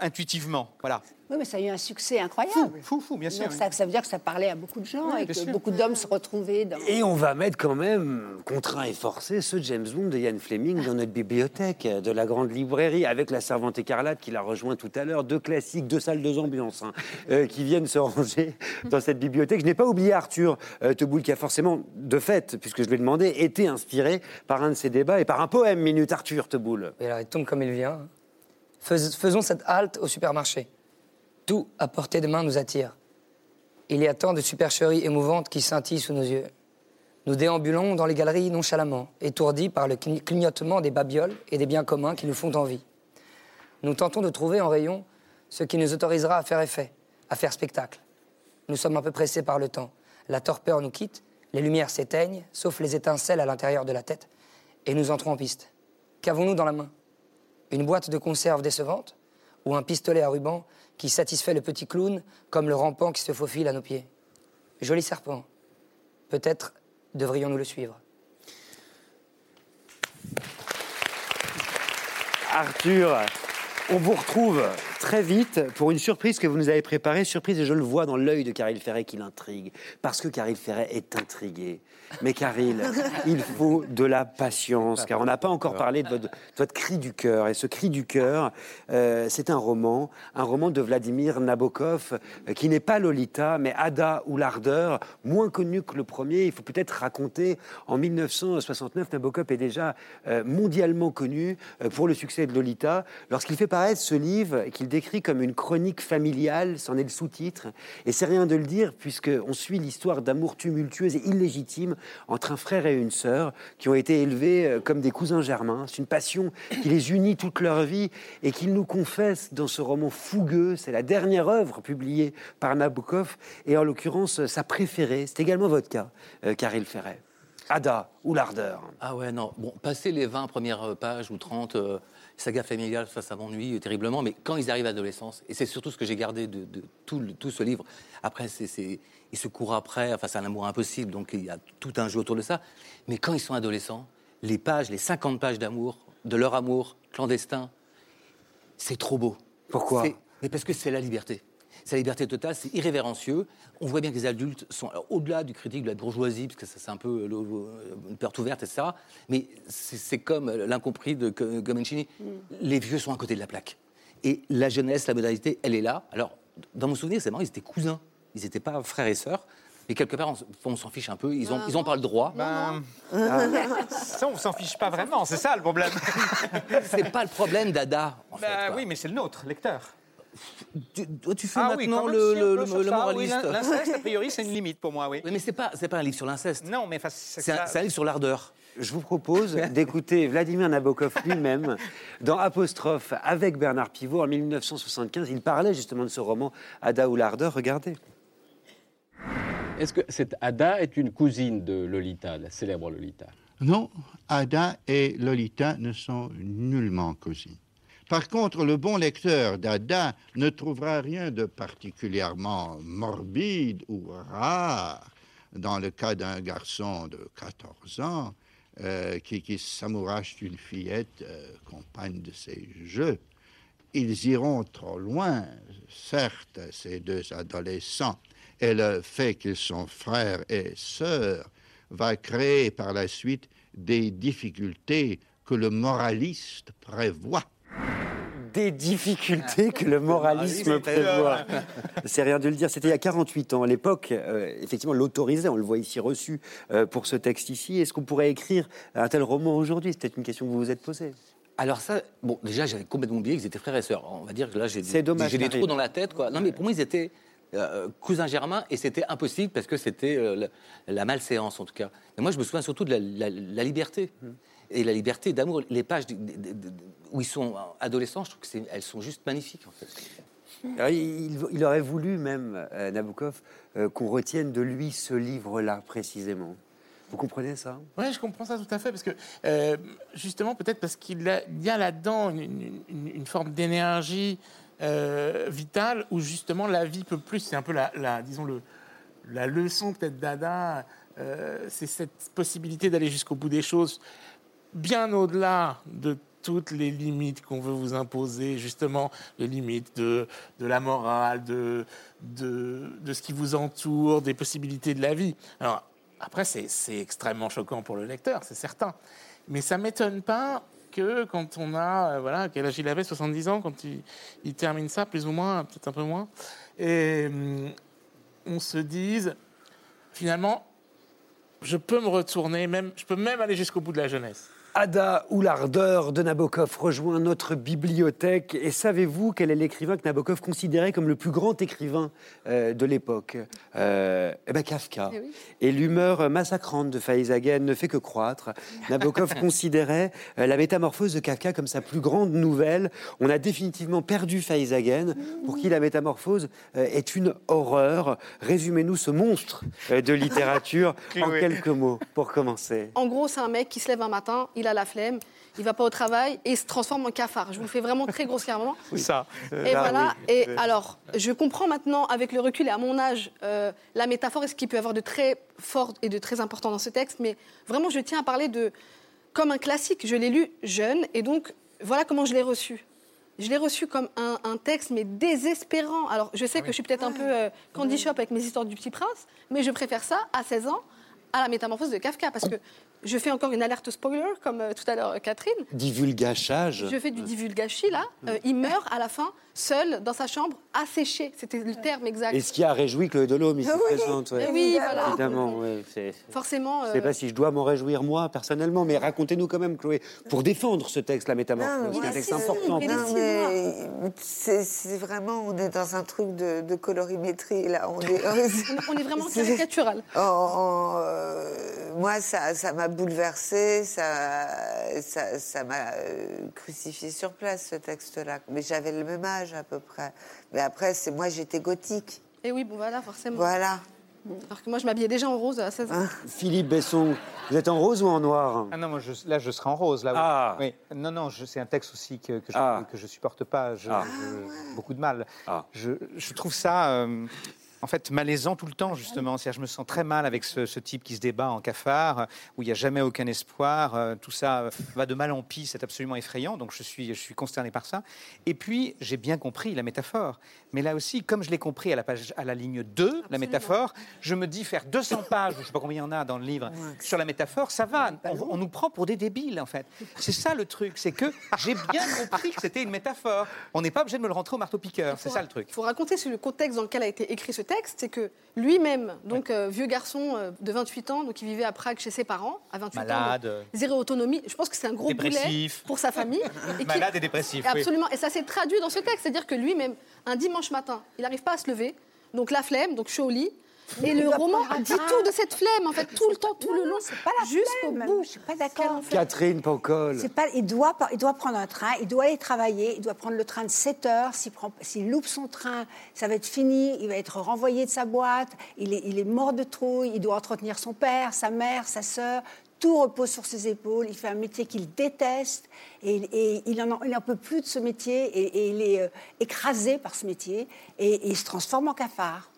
intuitivement. Voilà. oui, mais ça a eu un succès incroyable. Fou, fou, bien sûr. Donc, ça, ça veut dire que ça parlait à beaucoup de gens Oui, et que sûr. beaucoup d'hommes se retrouvaient dans. Et on va mettre quand même, contraint et forcé, ce James Bond de Ian Fleming dans notre bibliothèque de la grande librairie, avec la servante écarlate qui l'a rejoint tout à l'heure, deux classiques, deux salles, deux ambiances, hein, euh, qui viennent se ranger dans cette bibliothèque. Je n'ai pas oublié Arthur euh, Teboul, qui a forcément, de fait, puisque je l'ai demandé, été inspiré par un de ces débats et par un poème, Minute Arthur Teboul. Et alors, il tombe comme il vient. Fais- faisons cette halte au supermarché. Tout à portée de main nous attire. Il y a tant de supercheries émouvantes qui scintillent sous nos yeux. Nous déambulons dans les galeries nonchalamment, étourdis par le cli- clignotement des babioles et des biens communs qui nous font envie. Nous tentons de trouver en rayon ce qui nous autorisera à faire effet, à faire spectacle. Nous sommes un peu pressés par le temps. La torpeur nous quitte, les lumières s'éteignent, sauf les étincelles à l'intérieur de la tête, et nous entrons en piste. Qu'avons-nous dans la main? Une boîte de conserve décevante Ou un pistolet à ruban qui satisfait le petit clown comme le rampant qui se faufile à nos pieds Joli serpent. Peut-être devrions-nous le suivre. Arthur, on vous retrouve très vite pour une surprise que vous nous avez préparée. Surprise, et je le vois dans l'œil de Caril Ferret qui l'intrigue. Parce que Caril Ferret est intrigué. Mais Caril, il faut de la patience, car on n'a pas encore parlé de votre, de votre cri du cœur. Et ce cri du cœur, euh, c'est un roman, un roman de Vladimir Nabokov, euh, qui n'est pas Lolita, mais Ada ou l'ardeur, moins connu que le premier. Il faut peut-être raconter, en 1969, Nabokov est déjà euh, mondialement connu pour le succès de Lolita, lorsqu'il fait paraître ce livre qu'il décrit comme une chronique familiale, c'en est le sous-titre, et c'est rien de le dire, puisqu'on suit l'histoire d'amour tumultueuse et illégitime entre un frère et une sœur qui ont été élevés euh, comme des cousins germains. C'est une passion qui les unit toute leur vie et qu'ils nous confessent dans ce roman fougueux. C'est la dernière œuvre publiée par Nabokov et en l'occurrence sa préférée. C'est également votre cas, euh, Caril Ferret. Ada ou l'ardeur. Ah ouais, non. Bon, passer les 20 premières euh, pages ou 30, euh, saga familiale, ça, ça m'ennuie terriblement. Mais quand ils arrivent à l'adolescence, et c'est surtout ce que j'ai gardé de, de tout, le- tout ce livre, après, c'est, ils se courent après, enfin, c'est un amour impossible, donc il y a tout un jeu autour de ça. Mais quand ils sont adolescents, les pages, les 50 pages d'amour, de leur amour clandestin, c'est trop beau. Pourquoi? Mais parce que c'est la liberté. C'est la liberté totale, c'est irrévérencieux. On voit bien que les adultes sont au-delà du critique de la bourgeoisie, parce que ça, c'est un peu le- le- une porte ouverte, etc. Mais c'est c'est comme l'incompris de G- Gamencini. Les vieux sont à côté de la plaque. Et la jeunesse, la modalité, elle est là. Alors, dans mon souvenir, c'est marrant, ils étaient cousins. Ils n'étaient pas frères et sœurs. Mais quelque part, on, s'en fiche un peu. Ils ont, ils ont pas le droit. Ben, ça, on s'en fiche pas vraiment, c'est ça le problème. c'est pas le problème d'Ada. en fait, Bah quoi. oui, mais c'est le nôtre, lecteur. Tu, tu fais Ah oui, maintenant même, le, si, le- le- le oui, moraliste. l'in- L'inceste, a priori, c'est une limite pour moi, oui. Oui, mais c'est pas, c'est pas un livre sur l'inceste. Non, mais c'est un, un livre sur l'ardeur. Je vous propose d'écouter Vladimir Nabokov lui-même dans Apostrophe avec Bernard Pivot en 1975. Il parlait justement de ce roman Ada ou l'ardeur. Regardez. Est-ce que cette Ada est une cousine de Lolita, la célèbre Lolita? Non, Ada et Lolita ne sont nullement cousines. Par contre, le bon lecteur d'Ada ne trouvera rien de particulièrement morbide ou rare dans le cas d'un garçon de 14 ans euh, qui, s'amourache d'une fillette euh, compagne de ses jeux. ils iront trop loin. Certes, ces deux adolescents, et le fait qu'ils sont frères et sœurs, va créer par la suite des difficultés que le moraliste prévoit. Des difficultés que le moralisme moralisme prévoit. C'est rien de le dire. C'était il y a 48 ans. À l'époque, euh, effectivement, l'autorisait. On le voit ici reçu euh, pour ce texte ici. Est-ce qu'on pourrait écrire un tel roman aujourd'hui? C'est peut-être une question que vous vous êtes posée. Alors ça, bon, déjà, j'avais complètement oublié qu'ils étaient frères et sœurs. On va dire que là, j'ai des, dommage, des trous dans la tête, quoi. Non, mais pour moi, ils étaient euh, cousins germains et c'était impossible parce que c'était la, la malséance, en tout cas. Et moi, je me souviens surtout de la, la- la liberté. Et la liberté d'amour, les pages de- de- de- de- où ils sont adolescents, je trouve qu'elles sont juste magnifiques, en fait. Alors, il, il aurait voulu même, euh, Nabokov, euh, qu'on retienne de lui ce livre-là précisément. Vous comprenez ça? Oui, je comprends ça tout à fait, parce que euh, justement, peut-être parce qu'il y a là-dedans une, une- une forme d'énergie euh, vitale où justement la vie peut plus. C'est un peu la, la- disons le, la leçon peut-être d'Ada, euh, c'est cette possibilité d'aller jusqu'au bout des choses, bien au-delà de toutes les limites qu'on veut vous imposer, justement les limites de, la morale, de, ce qui vous entoure, des possibilités de la vie. Alors après, c'est extrêmement choquant pour le lecteur, c'est certain. Mais ça m'étonne pas que quand on a, euh, voilà, quel âge il avait, 70 ans, quand il, il termine ça, plus ou moins, peut-être un peu moins, et hum, on se dise, finalement, je peux me retourner, même, je peux même aller jusqu'au bout de la jeunesse. Ada ou l'ardeur de Nabokov rejoint notre bibliothèque. Et savez-vous quel est l'écrivain que Nabokov considérait comme le plus grand écrivain euh, de l'époque? Euh, Eh ben Kafka. Eh oui. Et l'humeur massacrante de Faizagen ne fait que croître. Nabokov considérait euh, la métamorphose de Kafka comme sa plus grande nouvelle. On a définitivement perdu Faizagen, pour qui la métamorphose euh, est une horreur. Résumez-nous ce monstre euh, de littérature en quelques mots pour commencer. En gros, c'est un mec qui se lève un matin, il a la flemme, il va pas au travail et il se transforme en cafard. Je vous le fais vraiment très grossièrement. Ça. Et voilà. Et alors, je comprends maintenant, avec le recul et à mon âge, euh, la métaphore et ce qu'il peut y avoir de très fort et de très important dans ce texte. Mais vraiment, je tiens à parler de comme un classique. Je l'ai lu jeune et donc voilà comment je l'ai reçu. Je l'ai reçu comme un, un texte, mais désespérant. Alors, je sais que je suis peut-être un peu euh, Candy Shop avec mes histoires du Petit Prince, mais je préfère ça à 16 ans à la métamorphose de Kafka parce que je fais encore une alerte spoiler, comme euh, tout à l'heure euh, Catherine. Divulgachage. Je fais du divulgachi là. Euh, il meurt à la fin, seul, dans sa chambre, asséché. C'était le terme exact. Et ce qui a réjoui Chloé Delhomme ici Oui. présente. ouais. Oui, voilà. Évidemment, ouais, c'est- Forcément. Je ne sais pas si je dois m'en réjouir moi personnellement, mais racontez-nous quand même, Chloé, pour défendre ce texte, La Métamorphose, qui est un texte important. Non, mais c'est c'est vraiment, on est dans un truc de, de colorimétrie là. On est, on est vraiment caricatural. Euh, moi, ça ça m'a bouleversée, ça ça ça m'a euh, crucifié sur place ce texte-là. Mais j'avais le même âge à peu près. Mais après, c'est moi, j'étais gothique. Et oui, bon voilà, forcément. Voilà. Alors que moi, je m'habillais déjà en rose à 16 ans. Philippe Besson, vous êtes en rose ou en noir? Ah non, moi, je- là, je serai en rose. Là, oui. Ah. Oui. Non, non, c'est un texte aussi que, que je, Ah. que je supporte pas. Je- Ah. je- beaucoup de mal. Je, je trouve ça, euh, en fait, malaisant tout le temps, justement. C'est-à-dire, je me sens très mal avec ce, ce type qui se débat en cafard, où il n'y a jamais aucun espoir. euh, tout ça euh, va de mal en pis, c'est absolument effrayant. Donc, je suis, je suis consterné par ça. Et puis, j'ai bien compris la métaphore. Mais là aussi, comme je l'ai compris à la, page, à la ligne 2, la métaphore, je me dis faire 200 pages, je ne sais pas combien il y en a dans le livre, sur la métaphore, ça va. On, on nous prend pour des débiles, en fait. C'est ça le truc, c'est que j'ai bien compris que c'était une métaphore. On n'est pas obligé de me le rentrer au marteau-piqueur, c'est ça le truc. Il faut raconter sur le contexte dans lequel a été écrit ce texte, c'est que lui-même, donc euh, vieux garçon euh, de 28 ans, donc il vivait à Prague chez ses parents, à 28 ans, donc zéro autonomie. Je pense que c'est un gros boulet pour sa famille. qui- Malade et dépressif, oui. Absolument. Et ça s'est traduit dans ce texte, c'est-à-dire que lui-même, un dimanche matin, il n'arrive pas à se lever, donc la flemme, donc chaud au lit. Et le roman dit tout de cette flemme, en fait, tout le temps, tout le long, jusqu'au bout. Je suis pas d'accord. Catherine Pancol. C'est pas, il, doit, pas- il doit prendre un train, il doit aller travailler, il doit prendre le train de 7 heures. S'il, loupe son train, ça va être fini, il va être renvoyé de sa boîte, il est, il est mort de trouille, il doit entretenir son père, sa mère, sa sœur. Tout repose sur ses épaules. Il fait un métier qu'il déteste et, et il n'en il en peut plus de ce métier et, et il est euh, écrasé par ce métier et, et il se transforme en cafard.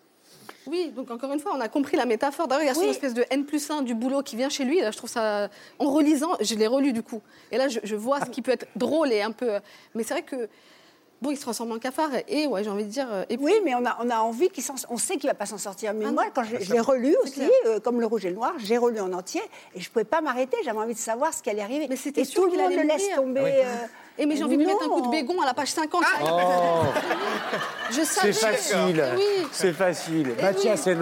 Oui, donc encore une fois, on a compris la métaphore. D'ailleurs, il y a Oui. cette espèce de N plus 1 du boulot qui vient chez lui. Là, je trouve ça. En relisant, je l'ai relu du coup. Et là, je, je vois ce qui peut être drôle et un peu. Mais c'est vrai que bon, il se transforme en cafard et, ouais, j'ai envie de dire. euh, Oui, mais on a, on a envie qu'il s'en... On sait qu'il va pas s'en sortir. Mais Ah moi, non. quand je, l'ai relu aussi, euh, comme Le Rouge et le Noir, j'ai relu en entier et je pouvais pas m'arrêter. J'avais envie de savoir ce qui allait arriver. Mais c'était et tout le qu'il monde allait le laisse tomber. Ah oui. euh, Et mais j'ai envie de lui mettre un coup de bégon à la page 50. Oh. Je savais. C'est facile. Oui. C'est facile. Eh Mathias oui.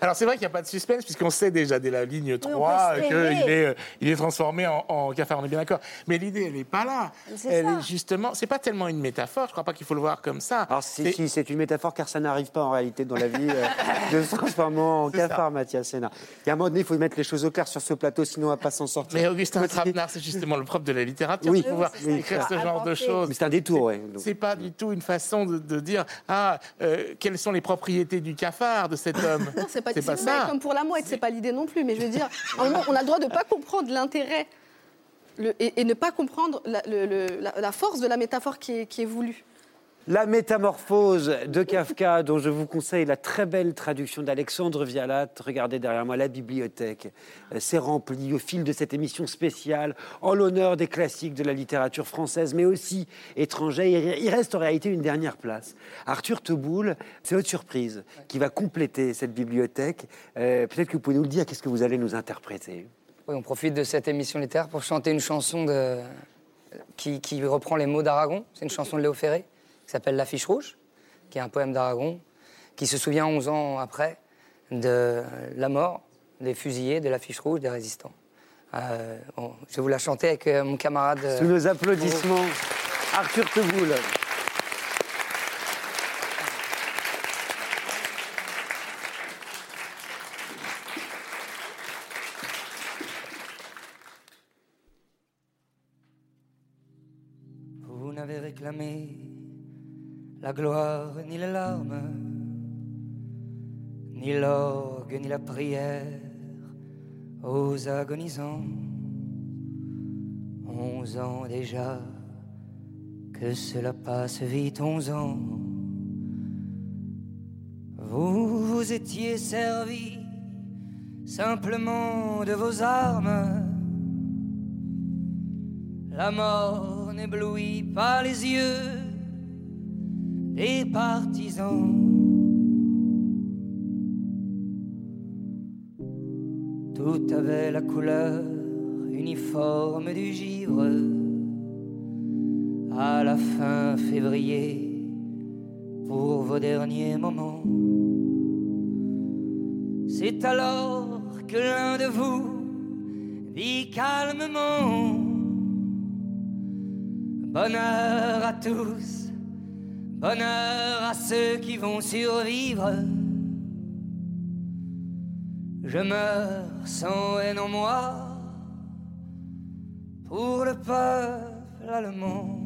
Alors c'est vrai qu'il n'y a pas de suspense puisqu'on sait déjà dès la ligne 3 peut espérer. qu'il est, euh, il est transformé en, en cafard, on est bien d'accord. Mais l'idée, elle n'est pas là. C'est Elle ça. est justement, c'est pas tellement une métaphore, je crois pas qu'il faut le voir comme ça. Alors, si, C'est- si, c'est une métaphore car ça n'arrive pas en réalité dans la vie euh, de se transformer en ça. cafard, Mathias Sénard. Il y a un moment donné, il faut mettre les choses au clair sur ce plateau, sinon on va pas s'en sortir. Mais Augustin Trapenard, c'est justement le propre de la littérature, Oui, de pouvoir oui, écrire ce genre de choses. Mais c'est un détour. Donc, C'est pas du tout une façon de, de dire ah euh, quelles sont les propriétés du cafard de cet homme? Non, c'est pas, c'est pas. Comme pour la mouette, c'est pas l'idée non plus. Mais je veux dire, à un moment, on a le droit de pas comprendre l'intérêt et, et ne pas comprendre la, le- le- la- la force de la métaphore qui est, qui est voulue. La métamorphose de Kafka, dont je vous conseille la très belle traduction d'Alexandre Vialat. Regardez derrière moi la bibliothèque. Euh, C'est rempli au fil de cette émission spéciale en l'honneur des classiques de la littérature française, mais aussi étrangère. Il reste en réalité une dernière place. Arthur Teboul, c'est votre surprise qui va compléter cette bibliothèque. Euh, Peut-être que vous pouvez nous le dire, qu'est-ce que vous allez nous interpréter? Oui, on profite de cette émission littéraire pour chanter une chanson qui reprend les mots d'Aragon. C'est une chanson de Léo Ferré qui s'appelle L'affiche rouge, qui est un poème d'Aragon, qui se souvient 11 ans après de la mort des fusillés de l'affiche rouge des résistants. Euh, bon, je vais vous la chanter avec euh, mon camarade. euh, Sous nos applaudissements, Arthur Teboul. La gloire ni les larmes, ni l'orgue ni la prière aux agonisants. Onze ans déjà, que cela passe vite, onze ans. Vous vous étiez servi simplement de vos armes. La mort n'éblouit pas les yeux des partisans. Tout avait la couleur uniforme du givre. À la fin février, pour vos derniers moments. C'est alors que l'un de vous dit calmement Bonheur à tous, bonheur à ceux qui vont survivre. Je meurs sans haine en moi. Pour le peuple allemand.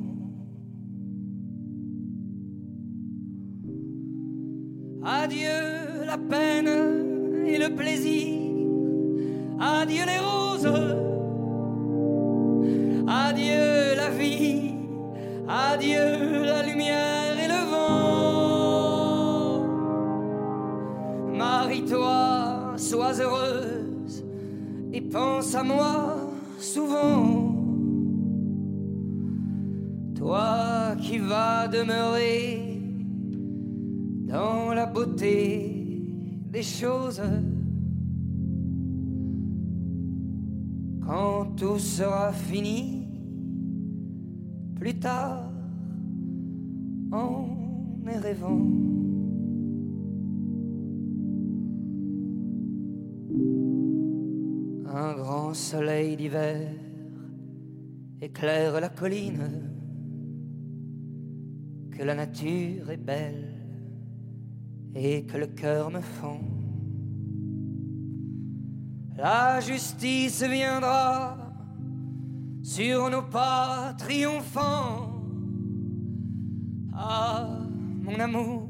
Adieu la peine et le plaisir, adieu les roses, adieu la vie, adieu la lumière pense à moi souvent. Toi qui vas demeurer dans la beauté des choses. Quand tout sera fini, plus tard, en rêvant. Soleil d'hiver éclaire la colline, que la nature est belle et que le cœur me fend. La justice viendra sur nos pas triomphants. Ah, mon amour,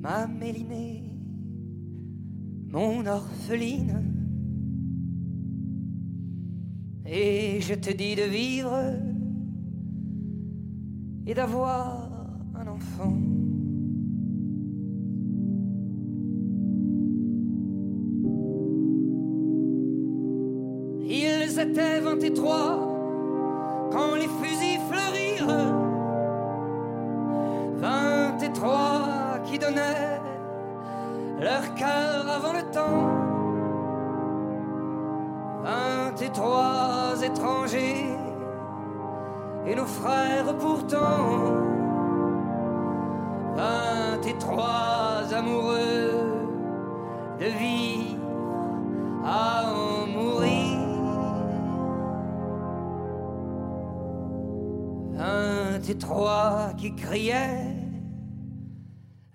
ma mélinée, mon orpheline. Et je te dis de vivre et d'avoir un enfant. Ils étaient vingt et trois quand les fusils fleurirent. trois qui donnaient leur cœur avant le temps. Trois étrangers et nos frères pourtant. Vingt et trois amoureux de vivre à en mourir. Vingt et trois qui criaient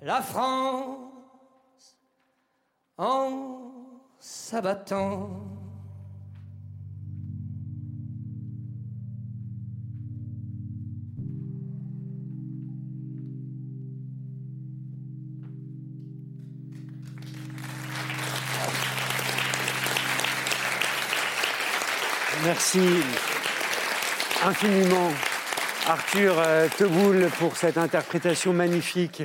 la France en s'abattant. Merci infiniment, Arthur euh, Teboul, pour cette interprétation magnifique.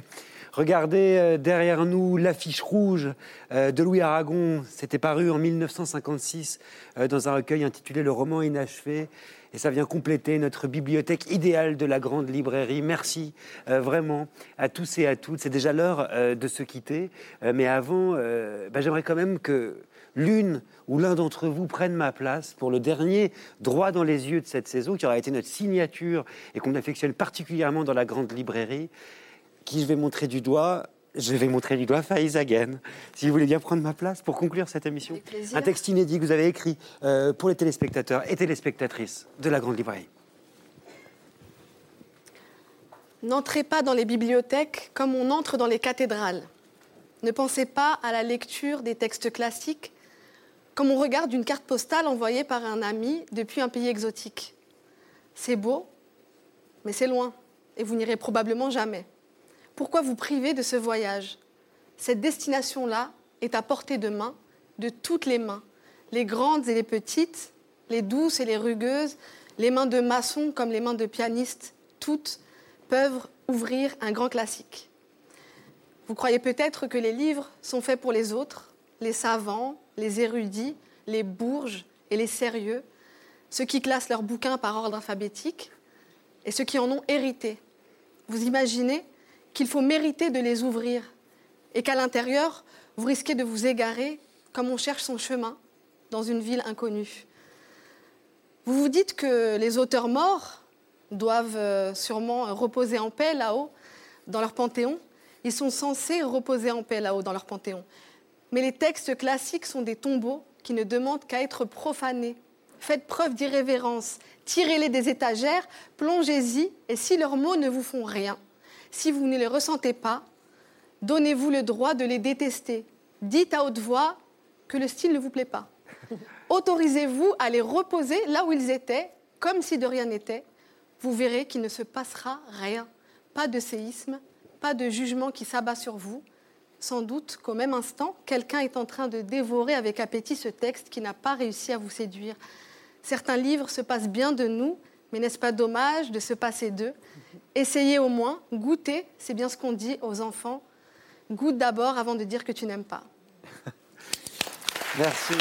Regardez euh, derrière nous l'affiche rouge euh, de Louis Aragon. C'était paru en 1956 euh, dans un recueil intitulé Le roman inachevé. Et ça vient compléter notre bibliothèque idéale de la grande librairie. Merci vraiment à tous et à toutes. C'est déjà l'heure de se quitter. Mais avant, bah, j'aimerais quand même que l'une ou l'un d'entre vous prenne ma place pour le dernier droit dans les yeux de cette saison, qui aura été notre signature et qu'on affectionne particulièrement dans la grande librairie, qui je vais montrer du doigt. Je vais montrer du doigt Faïs Hagen, si vous voulez bien prendre ma place pour conclure cette émission. Un texte inédit que vous avez écrit euh, pour les téléspectateurs et téléspectatrices de la grande librairie. N'entrez pas dans les bibliothèques comme on entre dans les cathédrales. Ne pensez pas à la lecture des textes classiques comme on regarde une carte postale envoyée par un ami depuis un pays exotique. C'est beau, mais c'est loin, et vous n'irez probablement jamais. Pourquoi vous priver de ce voyage? Cette destination-là est à portée de main, de toutes les mains, les grandes et les petites, les douces et les rugueuses, les mains de maçons comme les mains de pianistes, toutes peuvent ouvrir un grand classique. Vous croyez peut-être que les livres sont faits pour les autres, les savants, les érudits, les bourges et les sérieux, ceux qui classent leurs bouquins par ordre alphabétique et ceux qui en ont hérité. Vous imaginez qu'il faut mériter de les ouvrir et qu'à l'intérieur, vous risquez de vous égarer comme on cherche son chemin dans une ville inconnue. Vous vous dites que les auteurs morts doivent euh, sûrement reposer en paix là-haut, dans leur panthéon. Ils sont censés reposer en paix là-haut, dans leur panthéon. Mais les textes classiques sont des tombeaux qui ne demandent qu'à être profanés. Faites preuve d'irrévérence, tirez-les des étagères, plongez-y, et si leurs mots ne vous font rien, si vous ne les ressentez pas, donnez-vous le droit de les détester. Dites à haute voix que le style ne vous plaît pas. Autorisez-vous à les reposer là où ils étaient, comme si de rien n'était. Vous verrez qu'il ne se passera rien. Pas de séisme, pas de jugement qui s'abat sur vous. Sans doute qu'au même instant, quelqu'un est en train de dévorer avec appétit ce texte qui n'a pas réussi à vous séduire. Certains livres se passent bien de nous, mais n'est-ce pas dommage de se passer d'eux? Essayez au moins, goûtez, c'est bien ce qu'on dit aux enfants. Goûte d'abord avant de dire que tu n'aimes pas. Merci.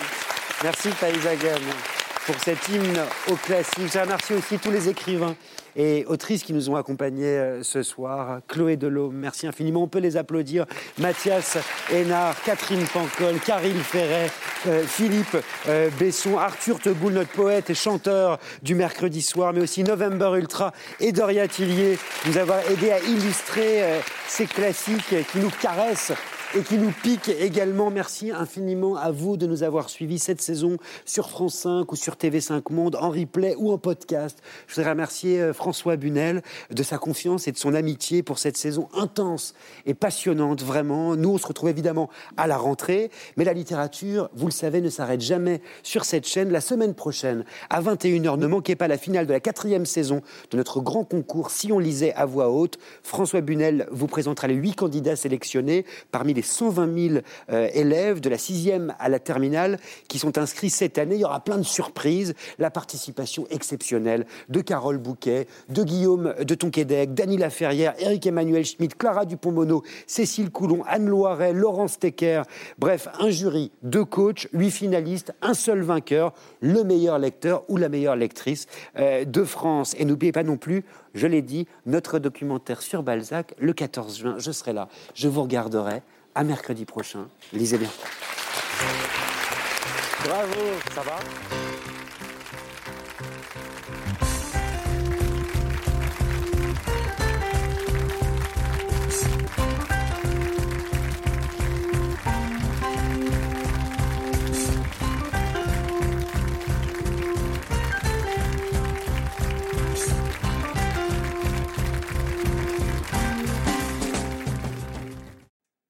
Merci Hagen pour cet hymne au classique. Je remercie aussi tous les écrivains et autrices qui nous ont accompagnés euh, ce soir. Chloé Delhomme, merci infiniment. On peut les applaudir. Mathias Hénard, Catherine Pancol, Karine Ferret, euh, Philippe euh, Besson, Arthur Teboul, notre poète et chanteur du mercredi soir, mais aussi November Ultra et Doria Tillier, nous avoir aidé à illustrer ces classiques qui nous caressent et qui nous pique également. Merci infiniment à vous de nous avoir suivis cette saison sur France 5 ou sur TV5 Monde, en replay ou en podcast. Je voudrais remercier euh, François Bunel de sa confiance et de son amitié pour cette saison intense et passionnante, vraiment. Nous, on se retrouve évidemment à la rentrée, mais la littérature, vous le savez, ne s'arrête jamais sur cette chaîne. La semaine prochaine, à 21h, ne manquez pas la finale de la quatrième saison de notre grand concours Si on lisait à voix haute. François Bunel vous présentera les huit candidats sélectionnés parmi les 120 000 euh, élèves de la sixième à la terminale qui sont inscrits cette année. Il y aura plein de surprises. La participation exceptionnelle de Carole Bouquet, de Guillaume de Tonquédec, Dany Laferrière, Éric Emmanuel Schmitt, Clara Dupont-Mono, Cécile Coulon, Anne Loiret, Laurence Tecker. Bref, un jury, deux coachs, huit finalistes, un seul vainqueur, le meilleur lecteur ou la meilleure lectrice euh, de France. Et n'oubliez pas non plus Je l'ai dit, notre documentaire sur Balzac, le 14 juin, je serai là. Je vous regarderai. À mercredi prochain. Lisez bien. Bravo, ça va?